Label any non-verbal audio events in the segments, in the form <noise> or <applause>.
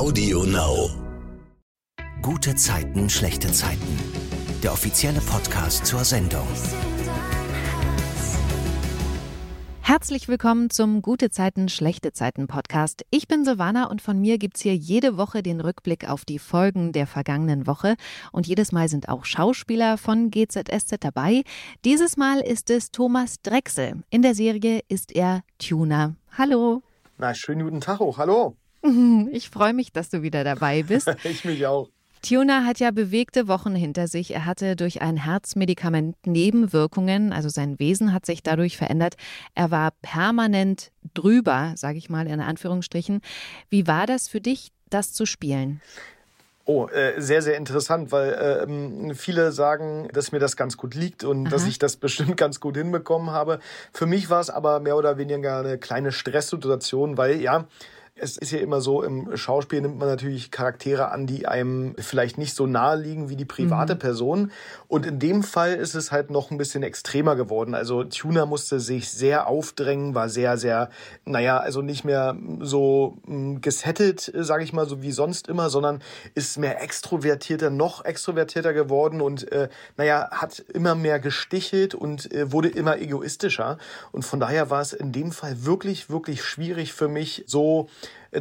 Audio Now. Gute Zeiten, schlechte Zeiten. Der offizielle Podcast zur Sendung. Herzlich willkommen zum Gute Zeiten, schlechte Zeiten Podcast. Ich bin Silvana und von mir gibt's hier jede Woche den Rückblick auf die Folgen der vergangenen Woche. Und jedes Mal sind auch Schauspieler von GZSZ dabei. Dieses Mal ist es Thomas Drechsel. In der Serie ist er Tuner. Hallo. Na, schönen guten Tag auch. Hallo. <laughs> Ich freue mich, dass du wieder dabei bist. <laughs> ich mich auch. Tuna hat ja bewegte Wochen hinter sich. Er hatte durch ein Herzmedikament Nebenwirkungen, also sein Wesen hat sich dadurch verändert. Er war permanent drüber, sage ich mal in Anführungsstrichen. Wie war das für dich, das zu spielen? Oh, äh, sehr, sehr interessant, weil äh, viele sagen, dass mir das ganz gut liegt und Aha. dass ich das <laughs> bestimmt ganz gut hinbekommen habe. Für mich war es aber mehr oder weniger eine kleine Stresssituation, weil ja, es ist ja immer so, im Schauspiel nimmt man natürlich Charaktere an, die einem vielleicht nicht so nahe liegen wie die private mhm. Person. Und in dem Fall ist es halt noch ein bisschen extremer geworden. Also Tuna musste sich sehr aufdrängen, war sehr, sehr, naja, also nicht mehr so hm, gesettelt, sage ich mal, so wie sonst immer, sondern ist mehr extrovertierter, noch extrovertierter geworden und, äh, naja, hat immer mehr gestichelt und äh, wurde immer egoistischer. Und von daher war es in dem Fall wirklich, wirklich schwierig für mich, so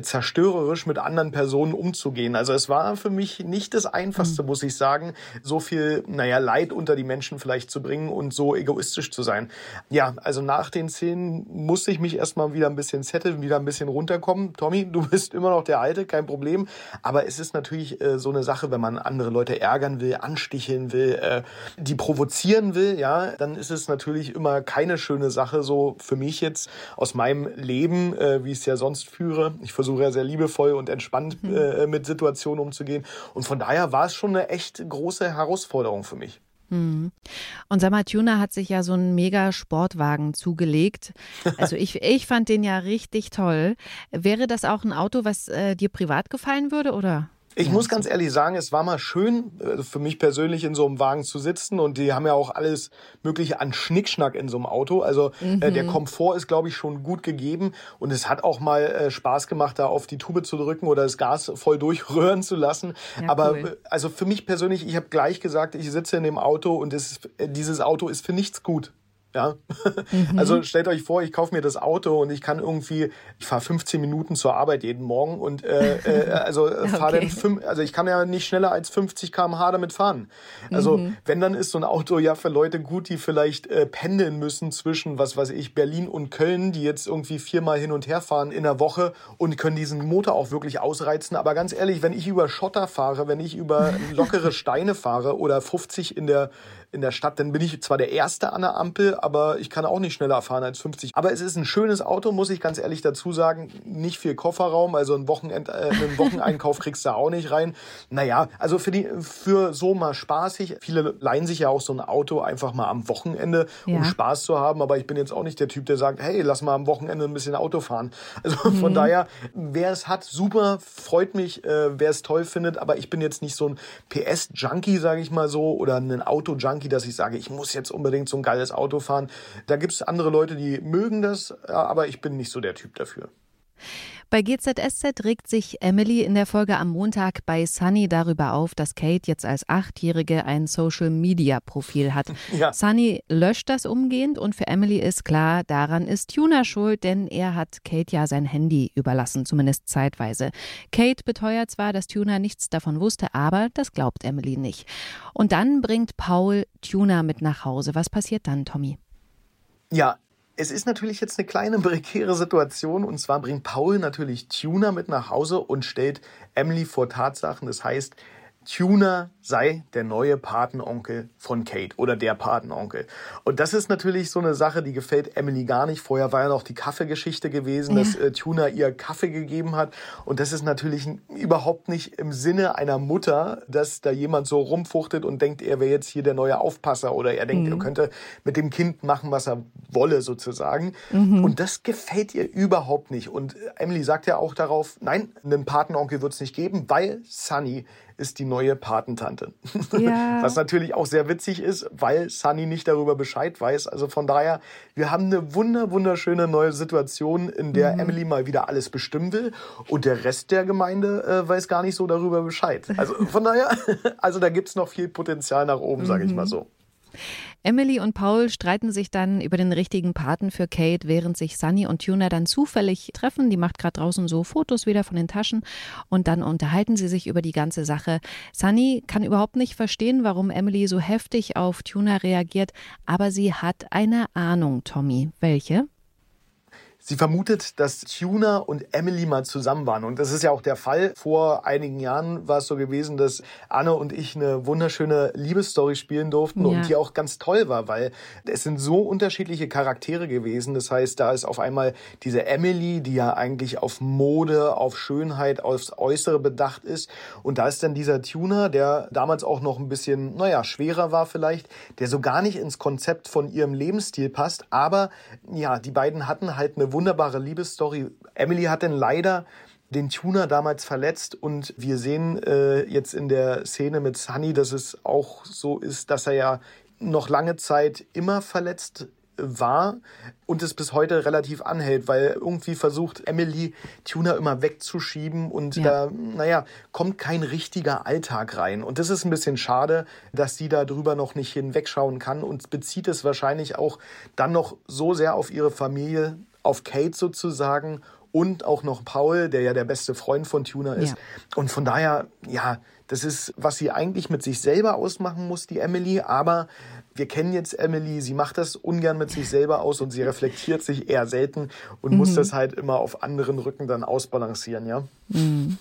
zerstörerisch mit anderen Personen umzugehen. Also es war für mich nicht das Einfachste, mhm. muss ich sagen, so viel, naja, Leid unter die Menschen vielleicht zu bringen und so egoistisch zu sein. Ja, also nach den Szenen musste ich mich erstmal wieder ein bisschen setteln, wieder ein bisschen runterkommen. Tommy, du <laughs> bist immer noch der Alte, kein Problem. Aber es ist natürlich äh, so eine Sache, wenn man andere Leute ärgern will, ansticheln will, äh, die provozieren will, ja, dann ist es natürlich immer keine schöne Sache, so für mich jetzt aus meinem Leben, äh, wie ich es ja sonst führe. Ich versuche ja sehr liebevoll und entspannt mhm. äh, mit Situationen umzugehen. Und von daher war es schon eine echt große Herausforderung für mich. Mhm. Und sag mal, Tuna hat sich ja so einen mega Sportwagen zugelegt. Also ich, <laughs> ich fand den ja richtig toll. Wäre das auch ein Auto, was äh, dir privat gefallen würde, oder? Ich ja, muss ganz ehrlich sagen, es war mal schön, äh, für mich persönlich in so einem Wagen zu sitzen und die haben ja auch alles Mögliche an Schnickschnack in so einem Auto. Also mhm. äh, der. Komfort ist, glaube ich, schon gut gegeben und es hat auch mal äh, Spaß gemacht, da auf die Tube zu drücken oder das Gas voll durchrühren zu lassen. Ja, Aber cool. Äh, also für mich persönlich, ich habe gleich gesagt, ich sitze in dem Auto und es, äh, dieses Auto ist für nichts gut. Ja, <laughs> mhm. also stellt euch vor, ich kaufe mir das Auto und ich kann irgendwie, ich fahre 15 Minuten zur Arbeit jeden Morgen und äh, äh, also äh, <laughs> fahre okay. dann fünf, also ich kann ja nicht schneller als 50 km/h damit fahren. Also mhm. wenn dann ist so ein Auto ja für Leute gut, die vielleicht äh, pendeln müssen zwischen was weiß ich Berlin und Köln, die jetzt irgendwie viermal hin und her fahren in der Woche und können diesen Motor auch wirklich ausreizen. Aber ganz ehrlich, wenn ich über Schotter fahre, wenn ich über lockere Steine fahre oder 50 in der in der Stadt, dann bin ich zwar der Erste an der Ampel, aber ich kann auch nicht schneller fahren als 50. Aber es ist ein schönes Auto, muss ich ganz ehrlich dazu sagen. Nicht viel Kofferraum, also ein Wochenend, äh, einen Wocheneinkauf <laughs> kriegst du auch nicht rein. Naja, also für, die, für so mal spaßig. Viele leihen sich ja auch so ein Auto einfach mal am Wochenende, um ja. Spaß zu haben. Aber ich bin jetzt auch nicht der Typ, der sagt, hey, lass mal am Wochenende ein bisschen Auto fahren. <laughs> Also mhm. von daher, wer es hat, super, freut mich, äh, wer es toll findet. Aber ich bin jetzt nicht so ein PS-Junkie, sage ich mal so, oder ein Auto-Junkie Junkie, dass ich sage, ich muss jetzt unbedingt so ein geiles Auto fahren. Da gibt es andere Leute, die mögen das, aber ich bin nicht so der Typ dafür. Bei GZSZ regt sich Emily in der Folge am Montag bei Sunny darüber auf, dass Kate jetzt als Achtjährige ein Social-Media-Profil hat. <laughs> Ja. Sunny löscht das umgehend und für Emily ist klar, daran ist Tuna schuld, denn er hat Kate ja sein Handy überlassen, zumindest zeitweise. Kate beteuert zwar, dass Tuna nichts davon wusste, aber das glaubt Emily nicht. Und dann bringt Paul Tuna mit nach Hause. Was passiert dann, Tommy? Ja, es ist natürlich jetzt eine kleine prekäre Situation und zwar bringt Paul natürlich Tuna mit nach Hause und stellt Emily vor Tatsachen. Das heißt, Tuna sei der neue Patenonkel von Kate oder der Patenonkel. Und das ist natürlich so eine Sache, die gefällt Emily gar nicht. Vorher war ja noch die Kaffeegeschichte gewesen, ja. dass äh, Tuna ihr Kaffee gegeben hat. Und das ist natürlich überhaupt nicht im Sinne einer Mutter, dass da jemand so rumfuchtet und denkt, er wäre jetzt hier der neue Aufpasser oder er denkt, mhm. er könnte mit dem Kind machen, was er wolle sozusagen. Mhm. Und das gefällt ihr überhaupt nicht. Und Emily sagt ja auch darauf, nein, einen Patenonkel wird es nicht geben, weil Sunny ist die neue Patentante. Tante. <laughs> Ja. Was natürlich auch sehr witzig ist, weil Sunny nicht darüber Bescheid weiß. Also von daher, wir haben eine wunder, wunderschöne neue Situation, in der mhm. Emily mal wieder alles bestimmen will und der Rest der Gemeinde äh, weiß gar nicht so darüber Bescheid. Also von daher, <laughs> also da gibt es noch viel Potenzial nach oben, sage ich mal mhm. so. Emily und Paul streiten sich dann über den richtigen Paten für Kate, während sich Sunny und Tuna dann zufällig treffen. Die macht gerade draußen so Fotos wieder von den Taschen und dann unterhalten sie sich über die ganze Sache. Sunny kann überhaupt nicht verstehen, warum Emily so heftig auf Tuna reagiert, aber sie hat eine Ahnung, Tommy. Welche? Sie vermutet, dass Tuna und Emily mal zusammen waren. Und das ist ja auch der Fall. Vor einigen Jahren war es so gewesen, dass Anne und ich eine wunderschöne Liebesstory spielen durften ja. und die auch ganz toll war, weil es sind so unterschiedliche Charaktere gewesen. Das heißt, da ist auf einmal diese Emily, die ja eigentlich auf Mode, auf Schönheit, aufs Äußere bedacht ist. Und da ist dann dieser Tuna, der damals auch noch ein bisschen, naja, schwerer war vielleicht, der so gar nicht ins Konzept von ihrem Lebensstil passt. Aber ja, die beiden hatten halt eine wunderbare Liebesstory. Emily hat denn leider den Tuner damals verletzt und wir sehen äh, jetzt in der Szene mit Sunny, dass es auch so ist, dass er ja noch lange Zeit immer verletzt war und es bis heute relativ anhält, weil irgendwie versucht Emily Tuner immer wegzuschieben und ja. da, naja, kommt kein richtiger Alltag rein. Und das ist ein bisschen schade, dass sie da drüber noch nicht hinwegschauen kann und bezieht es wahrscheinlich auch dann noch so sehr auf ihre Familie, auf Kate sozusagen und auch noch Paul, der ja der beste Freund von Tuna ist. Ja. Und von daher, ja, das ist, was sie eigentlich mit sich selber ausmachen muss, die Emily. Aber wir kennen jetzt Emily, sie macht das ungern mit sich selber aus und sie reflektiert sich eher selten und mhm. muss das halt immer auf anderen Rücken dann ausbalancieren, ja. Mhm.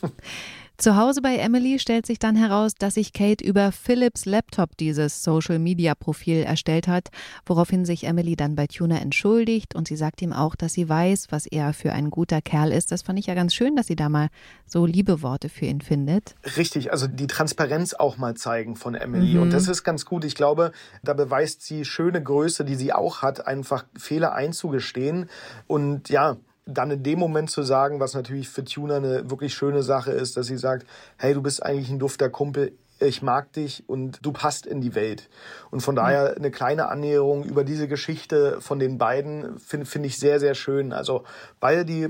Zu Hause bei Emily stellt sich dann heraus, dass sich Kate über Philips Laptop dieses Social-Media-Profil erstellt hat, woraufhin sich Emily dann bei Tuna entschuldigt und sie sagt ihm auch, dass sie weiß, was er für ein guter Kerl ist. Das fand ich ja ganz schön, dass sie da mal so liebe Worte für ihn findet. Richtig, also die Transparenz auch mal zeigen von Emily mhm. und das ist ganz gut. Ich glaube, da beweist sie schöne Größe, die sie auch hat, einfach Fehler einzugestehen und ja, dann in dem Moment zu sagen, was natürlich für Tuna eine wirklich schöne Sache ist, dass sie sagt, hey, du bist eigentlich ein dufter Kumpel, ich mag dich und du passt in die Welt. Und von daher eine kleine Annäherung über diese Geschichte von den beiden finde find ich sehr, sehr schön. Also, weil die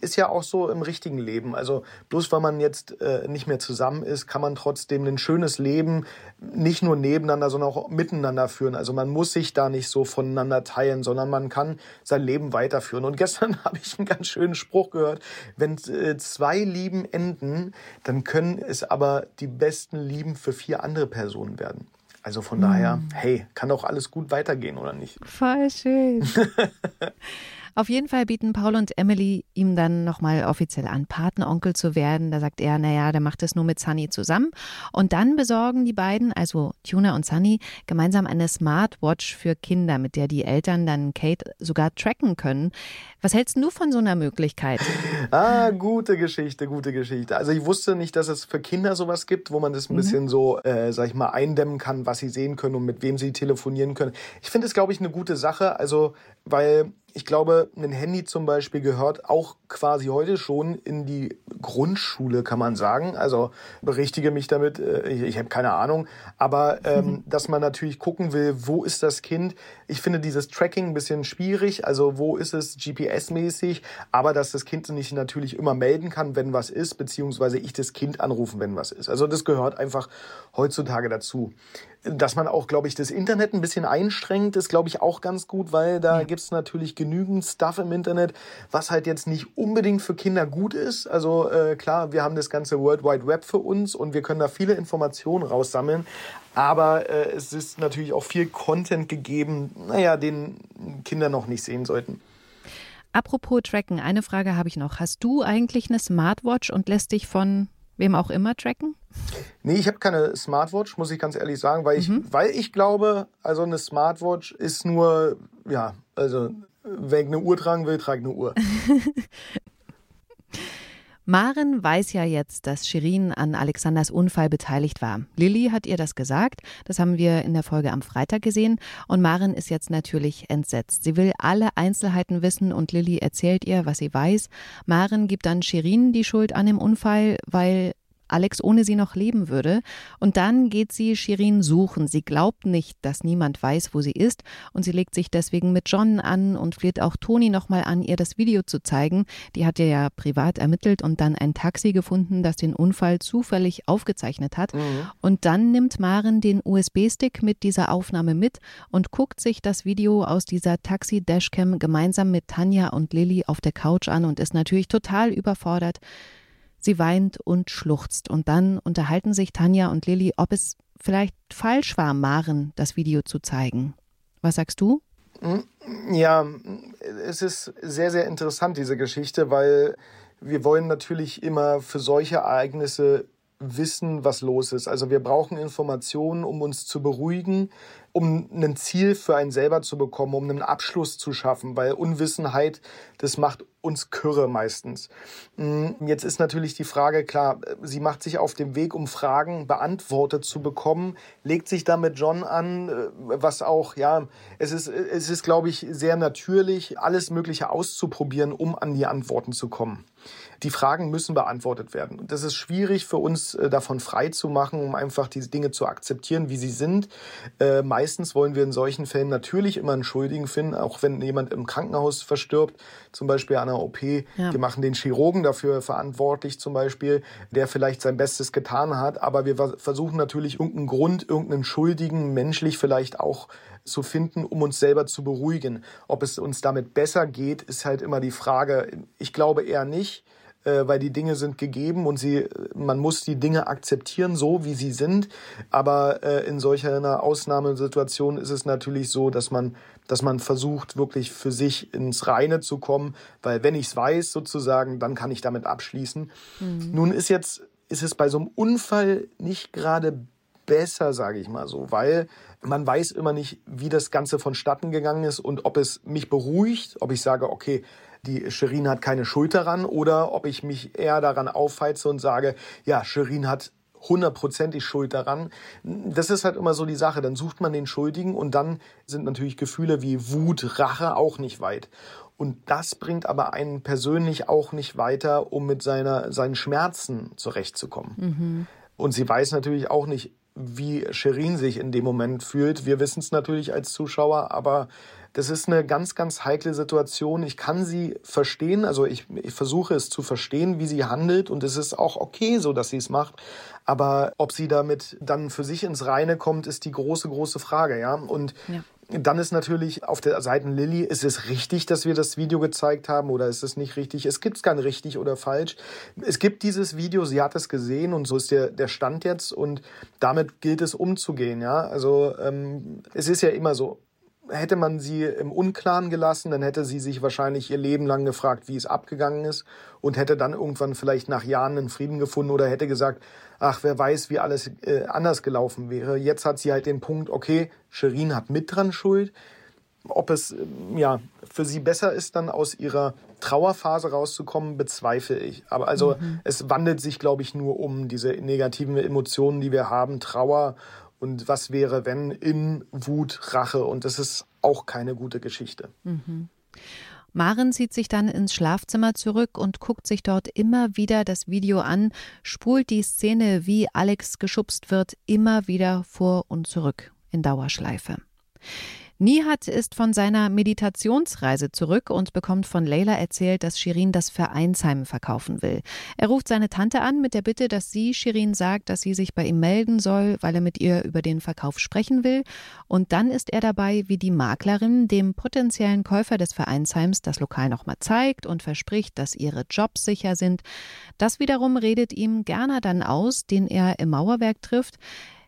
ist ja auch so im richtigen Leben. Also, bloß weil man jetzt äh, nicht mehr zusammen ist, kann man trotzdem ein schönes Leben nicht nur nebeneinander, sondern auch miteinander führen. Also, man muss sich da nicht so voneinander teilen, sondern man kann sein Leben weiterführen. Und <laughs> gestern habe ich einen ganz schönen Spruch gehört. Wenn äh, zwei Lieben enden, dann können es aber die besten Lieben für vier andere Personen werden. Also von mhm. daher, hey, kann doch alles gut weitergehen, oder nicht? Voll schön. <laughs> Auf jeden Fall bieten Paul und Emily ihm dann nochmal offiziell an, Patenonkel zu werden. Da sagt er, naja, der macht es nur mit Sunny zusammen. Und dann besorgen die beiden, also Tuna und Sunny, gemeinsam eine Smartwatch für Kinder, mit der die Eltern dann Kate sogar tracken können. Was hältst du von so einer Möglichkeit? Ah, gute Geschichte, gute Geschichte. Also ich wusste nicht, dass es für Kinder sowas gibt, wo man das ein mhm. bisschen so, äh, sag ich mal, eindämmen kann, was sie sehen können und mit wem sie telefonieren können. Ich finde es, glaube ich, eine gute Sache. Also, weil ich glaube, ein Handy zum Beispiel gehört auch quasi heute schon in die Grundschule, kann man sagen. Also berichtige mich damit, äh, ich, ich habe keine Ahnung. Aber ähm, mhm. <laughs> dass man natürlich gucken will, wo ist das Kind. Ich finde dieses Tracking ein bisschen schwierig. Also wo ist es GPS-mäßig, aber dass das Kind sich natürlich immer melden kann, wenn was ist, beziehungsweise ich das Kind anrufen, wenn was ist. Also das gehört einfach heutzutage dazu dass man auch, glaube ich, das Internet ein bisschen einstrengt, ist, glaube ich, auch ganz gut, weil da ja. es natürlich genügend Stuff im Internet, was halt jetzt nicht unbedingt für Kinder gut ist. Also äh, klar, wir haben das ganze World Wide Web für uns und wir können da viele Informationen raussammeln. Aber äh, es ist natürlich auch viel Content gegeben, naja, den Kinder noch nicht sehen sollten. Apropos Tracken, eine Frage habe ich noch. Hast du eigentlich eine Smartwatch und lässt dich von wem auch immer tracken? Nee, ich habe keine Smartwatch, muss ich ganz ehrlich sagen, weil ich, mhm. weil ich glaube, also eine Smartwatch ist nur, ja, also wenn ich eine Uhr tragen will, trage ich eine Uhr. <laughs> Maren weiß ja jetzt, dass Shirin an Alexanders Unfall beteiligt war. Lilly hat ihr das gesagt. Das haben wir in der Folge am Freitag gesehen. Und Maren ist jetzt natürlich entsetzt. Sie will alle Einzelheiten wissen und Lilly erzählt ihr, was sie weiß. Maren gibt dann Shirin die Schuld an dem Unfall, weil Alex ohne sie noch leben würde. Und dann geht sie Shirin suchen. Sie glaubt nicht, dass niemand weiß, wo sie ist. Und sie legt sich deswegen mit John an und fleht auch Toni nochmal an, ihr das Video zu zeigen. Die hat ja, ja privat ermittelt und dann ein Taxi gefunden, das den Unfall zufällig aufgezeichnet hat. Mhm. Und dann nimmt Maren den USB-Stick mit dieser Aufnahme mit und guckt sich das Video aus dieser Taxi-Dashcam gemeinsam mit Tanja und Lilly auf der Couch an und ist natürlich total überfordert. Sie weint und schluchzt und dann unterhalten sich Tanja und Lilly, ob es vielleicht falsch war, Maren das Video zu zeigen. Was sagst du? Ja, es ist sehr, sehr interessant, diese Geschichte, weil wir wollen natürlich immer für solche Ereignisse wissen, was los ist. Also wir brauchen Informationen, um uns zu beruhigen, um ein Ziel für einen selber zu bekommen, um einen Abschluss zu schaffen, weil Unwissenheit, das macht uns Kürre meistens. Mm, jetzt ist natürlich die Frage, klar, sie macht sich auf dem Weg, um Fragen beantwortet zu bekommen, legt sich da mit John an, äh, was auch, ja, es ist, es ist, glaube ich, sehr natürlich, alles Mögliche auszuprobieren, um an die Antworten zu kommen. Die Fragen müssen beantwortet werden. Und das ist schwierig für uns äh, davon frei zu machen, um einfach diese Dinge zu akzeptieren, wie sie sind. Äh, meistens wollen wir in solchen Fällen natürlich immer einen Schuldigen finden, auch wenn jemand im Krankenhaus verstirbt, zum Beispiel an einer OP. Ja. Wir machen den Chirurgen dafür verantwortlich zum Beispiel, der vielleicht sein Bestes getan hat. Aber wir versuchen natürlich irgendeinen Grund, irgendeinen Schuldigen, menschlich vielleicht auch zu finden, um uns selber zu beruhigen. Ob es uns damit besser geht, ist halt immer die Frage. Ich glaube eher nicht äh, weil die Dinge sind gegeben und sie, man muss die Dinge akzeptieren, so wie sie sind. Aber äh, in solch einer Ausnahmesituation ist es natürlich so, dass man, dass man versucht, wirklich für sich ins Reine zu kommen, weil wenn ich es weiß, sozusagen, dann kann ich damit abschließen. Mhm. Nun ist jetzt, ist es bei so einem Unfall nicht gerade besser, sage ich mal so, weil man weiß immer nicht, wie das Ganze vonstatten gegangen ist und ob es mich beruhigt, ob ich sage, okay, die Shirin hat keine Schuld daran oder ob ich mich eher daran aufheize und sage, ja, Shirin hat hundertprozentig Schuld daran. Das ist halt immer so die Sache. Dann sucht man den Schuldigen und dann sind natürlich Gefühle wie Wut, Rache auch nicht weit. Und das bringt aber einen persönlich auch nicht weiter, um mit seiner, seinen Schmerzen zurechtzukommen. Mhm. Und sie weiß natürlich auch nicht, wie Shirin sich in dem Moment fühlt. Wir wissen es natürlich als Zuschauer, aber das ist eine ganz, ganz heikle Situation. Ich kann sie verstehen, also ich, ich versuche es zu verstehen, wie sie handelt und es ist auch okay so, dass sie es macht. Aber ob sie damit dann für sich ins Reine kommt, ist die große, große Frage, ja. Und ja. Dann ist natürlich auf der Seite Lilly, ist es richtig, dass wir das Video gezeigt haben oder ist es nicht richtig? Es gibt kein richtig oder falsch. Es gibt dieses Video, sie hat es gesehen und so ist der, der Stand jetzt und damit gilt es umzugehen. Ja, also ähm, es ist ja immer so, hätte man sie im Unklaren gelassen, dann hätte sie sich wahrscheinlich ihr Leben lang gefragt, wie es abgegangen ist und hätte dann irgendwann vielleicht nach Jahren einen Frieden gefunden oder hätte gesagt, ach, wer weiß, wie alles äh, anders gelaufen wäre. Jetzt hat sie halt den Punkt, okay, Sherin hat mit dran Schuld. Ob es ähm, ja für sie besser ist, dann aus ihrer Trauerphase rauszukommen, bezweifle ich. Aber also mhm. es wandelt sich, glaube ich, nur um diese negativen Emotionen, die wir haben, Trauer und was wäre, wenn in Wut, Rache. Und das ist auch keine gute Geschichte. Mhm. Maren zieht sich dann ins Schlafzimmer zurück und guckt sich dort immer wieder das Video an, spult die Szene, wie Alex geschubst wird, immer wieder vor und zurück in Dauerschleife. Nihat ist von seiner Meditationsreise zurück und bekommt von Leila erzählt, dass Shirin das Vereinsheim verkaufen will. Er ruft seine Tante an mit der Bitte, dass sie Shirin sagt, dass sie sich bei ihm melden soll, weil er mit ihr über den Verkauf sprechen will. Und dann ist er dabei, wie die Maklerin dem potenziellen Käufer des Vereinsheims das Lokal nochmal zeigt und verspricht, dass ihre Jobs sicher sind. Das wiederum redet ihm Gerner dann aus, den er im Mauerwerk trifft.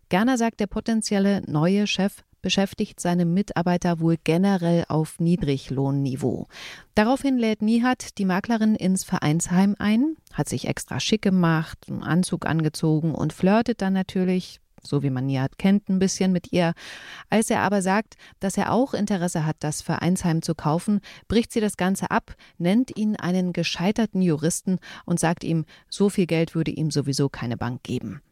Gerner sagt, der potenzielle neue Chef beschäftigt seine Mitarbeiter wohl generell auf Niedriglohnniveau. Daraufhin lädt Nihat die Maklerin ins Vereinsheim ein, hat sich extra schick gemacht, einen Anzug angezogen und flirtet dann natürlich so wie man Nihat kennt, ein bisschen mit ihr. Als er aber sagt, dass er auch Interesse hat, das Vereinsheim zu kaufen, bricht sie das Ganze ab, nennt ihn einen gescheiterten Juristen und sagt ihm, so viel Geld würde ihm sowieso keine Bank geben.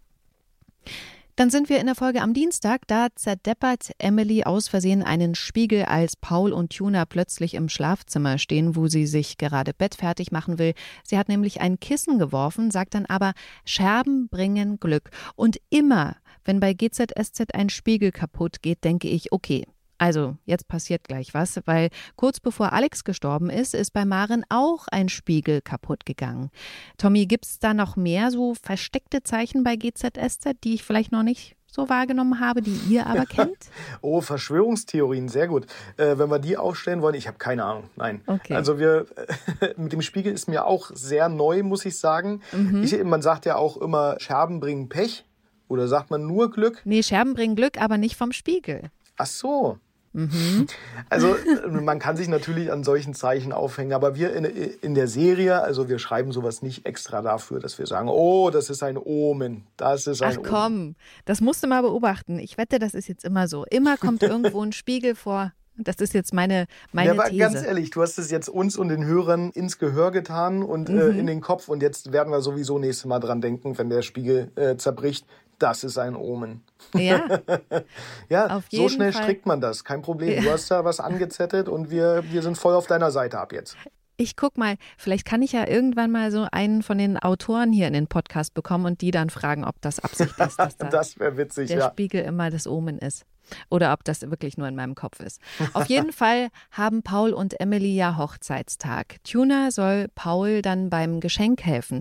Dann sind wir in der Folge am Dienstag. Da zerdeppert Emily aus Versehen einen Spiegel, als Paul und Tuna plötzlich im Schlafzimmer stehen, wo sie sich gerade bettfertig machen will. Sie hat nämlich ein Kissen geworfen, sagt dann aber, Scherben bringen Glück. Und immer, wenn bei GZSZ ein Spiegel kaputt geht, denke ich, okay, also, jetzt passiert gleich was, weil kurz bevor Alex gestorben ist, ist bei Maren auch ein Spiegel kaputt gegangen. Tommy, gibt es da noch mehr so versteckte Zeichen bei GZSZ, die ich vielleicht noch nicht so wahrgenommen habe, die ihr aber <laughs> kennt? oh, Verschwörungstheorien, sehr gut. Äh, wenn wir die aufstellen wollen, ich habe keine Ahnung. Nein. Okay. Also wir <laughs> mit dem Spiegel ist mir auch sehr neu, muss ich sagen. Mhm. Ich, man sagt ja auch immer, Scherben bringen Pech. Oder sagt man nur Glück? Nee, Scherben bringen Glück, aber nicht vom Spiegel. Ach so. Mhm. Also äh, man kann sich natürlich an solchen Zeichen aufhängen, aber wir in, in der Serie, also wir schreiben sowas nicht extra dafür, dass wir sagen, oh, das ist ein Omen, das ist ein Ach komm, Omen. das musst du mal beobachten. Ich wette, das ist jetzt immer so. Immer kommt irgendwo ein Spiegel vor. Das ist jetzt meine, meine ja, aber These. ganz ehrlich, du hast es jetzt uns und den Hörern ins Gehör getan und äh, mhm. äh, in den Kopf und jetzt werden wir sowieso nächstes Mal dran denken, wenn der Spiegel äh, zerbricht, das ist ein Omen. Ja, <laughs> ja so schnell Fall. strickt man das. Kein Problem. Du hast da was angezettet und wir, wir sind voll auf deiner Seite ab jetzt. Ich guck mal, vielleicht kann ich ja irgendwann mal so einen von den Autoren hier in den Podcast bekommen und die dann fragen, ob das Absicht ist, dass <laughs> da das witzig, der ja. Spiegel immer das Omen ist. Oder ob das wirklich nur in meinem Kopf ist. Auf jeden <laughs> Fall haben Paul und Emily ja Hochzeitstag. Tuna soll Paul dann beim Geschenk helfen.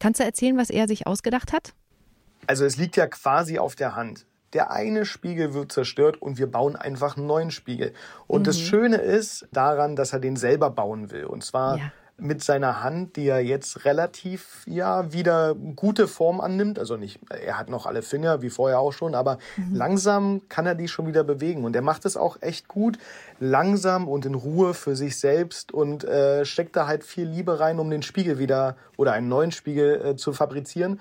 Kannst du erzählen, was er sich ausgedacht hat? Also es liegt ja quasi auf der Hand. Der eine Spiegel wird zerstört und wir bauen einfach einen neuen Spiegel. Und mhm. das Schöne ist daran, dass er den selber bauen will. Und zwar ja. mit seiner Hand, die er jetzt relativ, ja, wieder gute Form annimmt. Also nicht, er hat noch alle Finger, wie vorher auch schon, aber mhm. langsam kann er die schon wieder bewegen. Und er macht es auch echt gut, langsam und in Ruhe für sich selbst und äh, steckt da halt viel Liebe rein, um den Spiegel wieder oder einen neuen Spiegel äh, zu fabrizieren.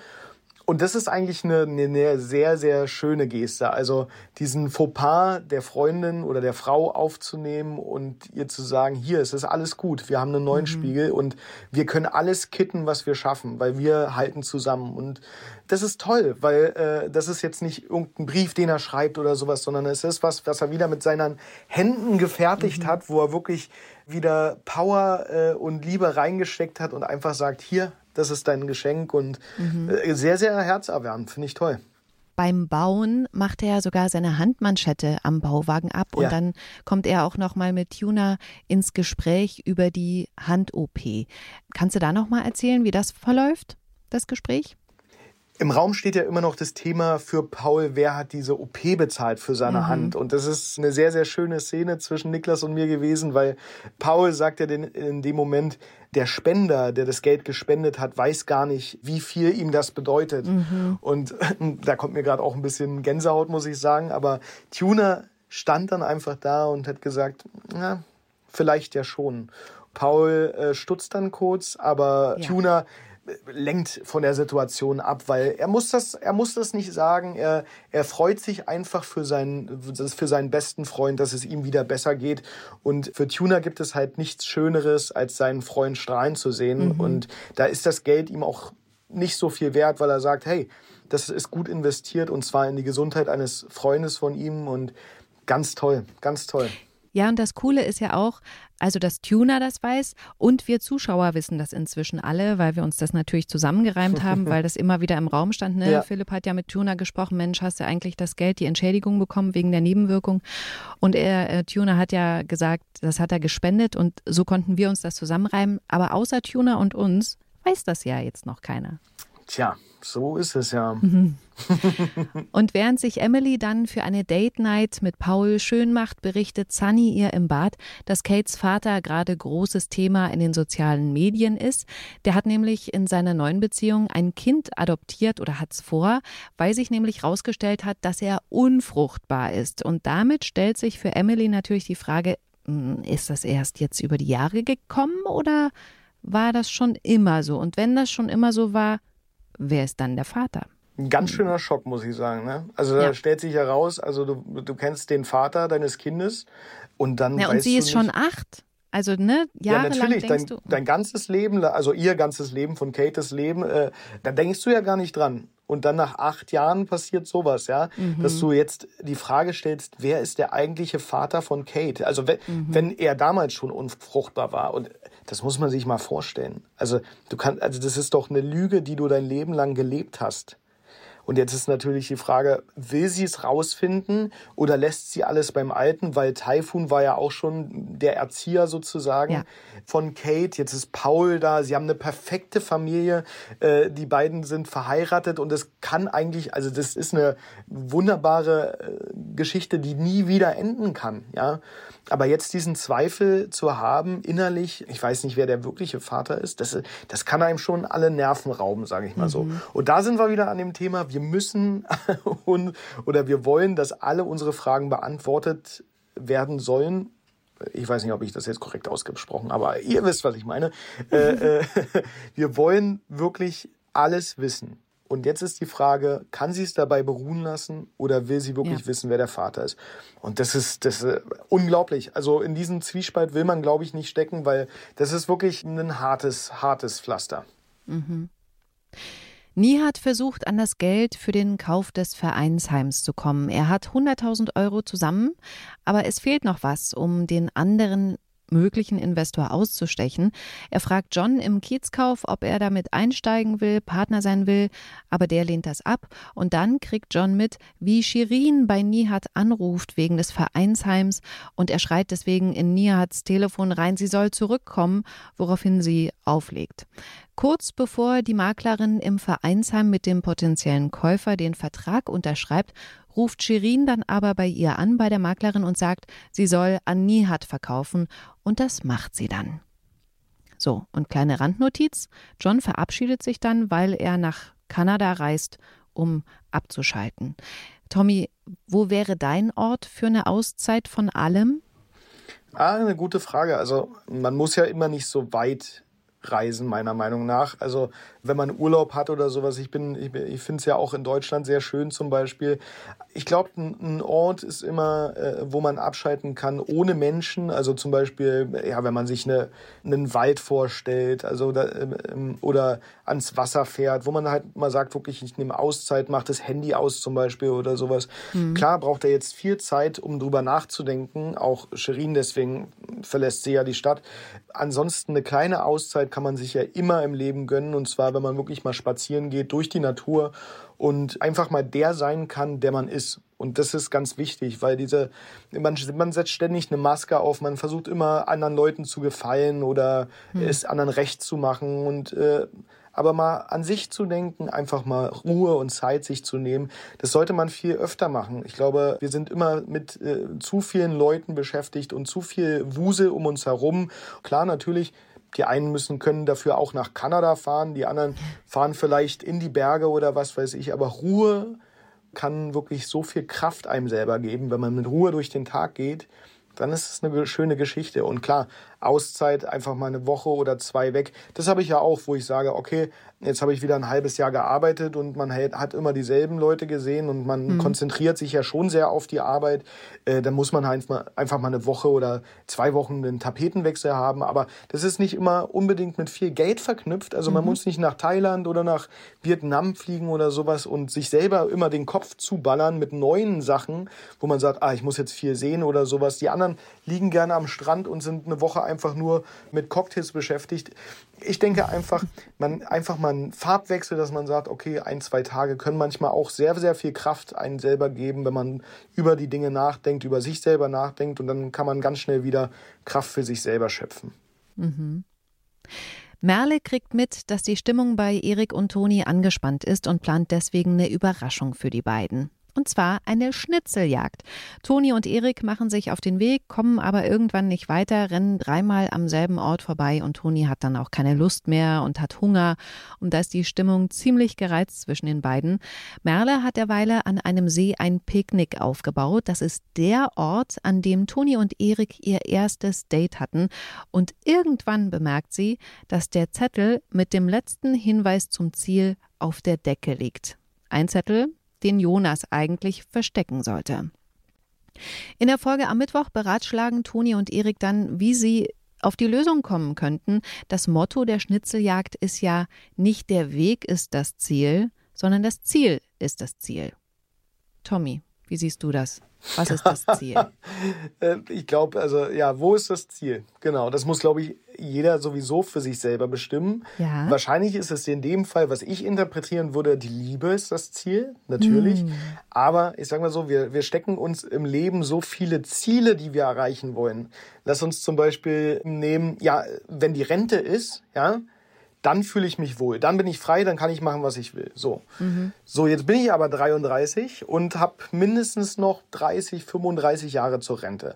Und das ist eigentlich eine, eine sehr, sehr schöne Geste. Also diesen Fauxpas der Freundin oder der Frau aufzunehmen und ihr zu sagen, hier, es ist alles gut, wir haben einen neuen mhm. Spiegel und wir können alles kitten, was wir schaffen, weil wir halten zusammen. Und das ist toll, weil äh, das ist jetzt nicht irgendein Brief, den er schreibt oder sowas, sondern es ist was, was er wieder mit seinen Händen gefertigt mhm. hat, wo er wirklich wieder Power äh, und Liebe reingesteckt hat und einfach sagt, hier, das ist dein Geschenk und mhm. Äh, sehr, sehr herzerwärmend, finde ich toll. Beim Bauen macht er sogar seine Handmanschette am Bauwagen ab und ja. dann kommt er auch noch mal mit Tuna ins Gespräch über die Hand-OP. Kannst du da noch mal erzählen, wie das verläuft, das Gespräch? Im Raum steht ja immer noch das Thema für Paul, wer hat diese OP bezahlt für seine mhm. Hand. Und das ist eine sehr, sehr schöne Szene zwischen Niklas und mir gewesen, weil Paul sagt ja in dem Moment, der Spender, der das Geld gespendet hat, weiß gar nicht, wie viel ihm das bedeutet. Mhm. Und <laughs> da kommt mir gerade auch ein bisschen Gänsehaut, muss ich sagen. Aber Tuna stand dann einfach da und hat gesagt, na, vielleicht ja schon. Paul äh, stutzt dann kurz, aber ja. Tuna lenkt von der Situation ab, weil er muss das, er muss das nicht sagen. Er, er freut sich einfach für seinen, für seinen besten Freund, dass es ihm wieder besser geht. Und für Tuna gibt es halt nichts Schöneres, als seinen Freund strahlen zu sehen. Mhm. Und da ist das Geld ihm auch nicht so viel wert, weil er sagt, hey, das ist gut investiert und zwar in die Gesundheit eines Freundes von ihm und ganz toll, ganz toll. Ja, und das Coole ist ja auch, also dass Tuner das weiß und wir Zuschauer wissen das inzwischen alle, weil wir uns das natürlich zusammengereimt haben, <laughs> weil das immer wieder im Raum stand. Ne? Ja. Philipp hat ja mit Tuner gesprochen, Mensch, hast du eigentlich das Geld, die Entschädigung bekommen wegen der Nebenwirkung? Und er, äh, Tuner hat ja gesagt, das hat er gespendet und so konnten wir uns das zusammenreimen. Aber außer Tuner und uns weiß das ja jetzt noch keiner. Tja, so ist es ja. Und während sich Emily dann für eine Date Night mit Paul schön macht, berichtet Sunny ihr im Bad, dass Kates Vater gerade großes Thema in den sozialen Medien ist. Der hat nämlich in seiner neuen Beziehung ein Kind adoptiert oder hat es vor, weil sich nämlich herausgestellt hat, dass er unfruchtbar ist. Und damit stellt sich für Emily natürlich die Frage, hm, ist das erst jetzt über die Jahre gekommen oder war das schon immer so? Und wenn das schon immer so war, wer ist dann der Vater? Ein ganz schöner Schock, muss ich sagen. Ne? Also ja. da stellt sich heraus, also du, du kennst den Vater deines Kindes und dann. Ja, und sie ist schon acht. Also, ne, jahrelang ja, natürlich, dein, du. dein ganzes Leben, also ihr ganzes Leben von Kates Leben, äh, da denkst du ja gar nicht dran. Und dann nach acht Jahren passiert sowas, ja, mhm. dass du jetzt die Frage stellst, wer ist der eigentliche Vater von Kate? Also wenn, mhm. wenn er damals schon unfruchtbar war und das muss man sich mal vorstellen. Also du kannst, also das ist doch eine Lüge, die du dein Leben lang gelebt hast. Und jetzt ist natürlich die Frage, will sie es rausfinden oder lässt sie alles beim Alten? Weil Typhoon war ja auch schon der Erzieher sozusagen ja. von Kate. Jetzt ist Paul da. Sie haben eine perfekte Familie. Äh, die beiden sind verheiratet und es kann eigentlich, also das ist eine wunderbare äh, Geschichte, die nie wieder enden kann. Ja. Aber jetzt diesen Zweifel zu haben, innerlich, ich weiß nicht, wer der wirkliche Vater ist, das, das kann einem schon alle Nerven rauben, sage ich mal so. Mhm. Und da sind wir wieder an dem Thema, wir müssen <laughs> oder wir wollen, dass alle unsere Fragen beantwortet werden sollen. Ich weiß nicht, ob ich das jetzt korrekt ausgesprochen, aber ihr wisst, was ich meine. Äh, äh, <laughs> wir wollen wirklich alles wissen. Und jetzt ist die Frage, kann sie es dabei beruhen lassen oder will sie wirklich ja. wissen, wer der Vater ist? Und das ist, das ist unglaublich. Also in diesem Zwiespalt will man, glaube ich, nicht stecken, weil das ist wirklich ein hartes, hartes Pflaster. Mhm. Nihat versucht, an das Geld für den Kauf des Vereinsheims zu kommen. Er hat 100.000 Euro zusammen, aber es fehlt noch was, um den anderen möglichen Investor auszustechen. Er fragt John im Kiezkauf, ob er damit einsteigen will, Partner sein will, aber der lehnt das ab. Und dann kriegt John mit, wie Shirin bei Nihat anruft wegen des Vereinsheims und er schreit deswegen in Nihats Telefon rein, sie soll zurückkommen, woraufhin sie auflegt. Kurz bevor die Maklerin im Vereinsheim mit dem potenziellen Käufer den Vertrag unterschreibt, ruft Shirin dann aber bei ihr an, bei der Maklerin und sagt, sie soll an Nihat verkaufen und das macht sie dann. So, und kleine Randnotiz, John verabschiedet sich dann, weil er nach Kanada reist, um abzuschalten. Tommy, wo wäre dein Ort für eine Auszeit von allem? Ah, eine gute Frage. Also man muss ja immer nicht so weit reisen, meiner Meinung nach. Also wenn man Urlaub hat oder sowas, ich bin, ich, ich finde es ja auch in Deutschland sehr schön zum Beispiel. Ich glaube, ein, Ort ist immer, äh, wo man abschalten kann, ohne Menschen. Also zum Beispiel, ja, wenn man sich eine, einen Wald vorstellt, also da, ähm, oder ans Wasser fährt, wo man halt mal sagt, wirklich, ich nehme Auszeit, mache das Handy aus zum Beispiel oder sowas. Mhm. Klar braucht er jetzt viel Zeit, um drüber nachzudenken. Auch Sherin, deswegen verlässt sie ja die Stadt. Ansonsten eine kleine Auszeit kann man sich ja immer im Leben gönnen. Und zwar, wenn man wirklich mal spazieren geht durch die Natur und einfach mal der sein kann, der man ist. Und das ist ganz wichtig, weil diese, man, man setzt ständig eine Maske auf, man versucht immer anderen Leuten zu gefallen oder hm. es anderen recht zu machen und äh, aber mal an sich zu denken, einfach mal Ruhe und Zeit sich zu nehmen, das sollte man viel öfter machen. Ich glaube, wir sind immer mit äh, zu vielen Leuten beschäftigt und zu viel Wusel um uns herum. Klar, natürlich die einen müssen können dafür auch nach Kanada fahren, die anderen fahren vielleicht in die Berge oder was weiß ich. Aber Ruhe kann wirklich so viel Kraft einem selber geben, wenn man mit Ruhe durch den Tag geht. Dann ist es eine schöne Geschichte. Und klar, Auszeit, einfach mal eine Woche oder zwei weg. Das habe ich ja auch, wo ich sage, okay, jetzt habe ich wieder ein halbes Jahr gearbeitet und man hat immer dieselben Leute gesehen und man mhm. konzentriert sich ja schon sehr auf die Arbeit. Äh, dann muss man halt einfach mal eine Woche oder zwei Wochen einen Tapetenwechsel haben. Aber das ist nicht immer unbedingt mit viel Geld verknüpft. Also man mhm. muss nicht nach Thailand oder nach Vietnam fliegen oder sowas und sich selber immer den Kopf zuballern mit neuen Sachen, wo man sagt, ah, ich muss jetzt viel sehen oder sowas. Die anderen liegen gerne am Strand und sind eine Woche einfach nur mit Cocktails beschäftigt. Ich denke einfach, man einfach mal einen Farbwechsel, dass man sagt, okay, ein, zwei Tage können manchmal auch sehr, sehr viel Kraft einen selber geben, wenn man über die Dinge nachdenkt, über sich selber nachdenkt und dann kann man ganz schnell wieder Kraft für sich selber schöpfen. Mhm. Merle kriegt mit, dass die Stimmung bei Erik und Toni angespannt ist und plant deswegen eine Überraschung für die beiden. Und zwar eine Schnitzeljagd. Toni und Erik machen sich auf den Weg, kommen aber irgendwann nicht weiter, rennen dreimal am selben Ort vorbei und Toni hat dann auch keine Lust mehr und hat Hunger. Und da ist die Stimmung ziemlich gereizt zwischen den beiden. Merle hat derweile an einem See ein Picknick aufgebaut. Das ist der Ort, an dem Toni und Erik ihr erstes Date hatten. Und irgendwann bemerkt sie, dass der Zettel mit dem letzten Hinweis zum Ziel auf der Decke liegt. Ein Zettel, den Jonas eigentlich verstecken sollte. In der Folge am Mittwoch beratschlagen Toni und Erik dann, wie sie auf die Lösung kommen könnten. Das Motto der Schnitzeljagd ist ja nicht der Weg ist das Ziel, sondern das Ziel ist das Ziel. Tommy, wie siehst du das? Was ist das <laughs> Ziel? Äh, ich glaube, also ja, wo ist das Ziel? Genau, das muss, glaube ich, jeder sowieso für sich selber bestimmen. Ja. Wahrscheinlich ist es in dem Fall, was ich interpretieren würde, die Liebe ist das Ziel, natürlich. Mm. Aber ich sage mal so, wir, wir stecken uns im Leben so viele Ziele, die wir erreichen wollen. Lass uns zum Beispiel nehmen, ja, wenn die Rente ist, ja, dann fühle ich mich wohl. Dann bin ich frei, dann kann ich machen, was ich will. So, mhm. so jetzt bin ich aber 33 und habe mindestens noch 30, 35 Jahre zur Rente.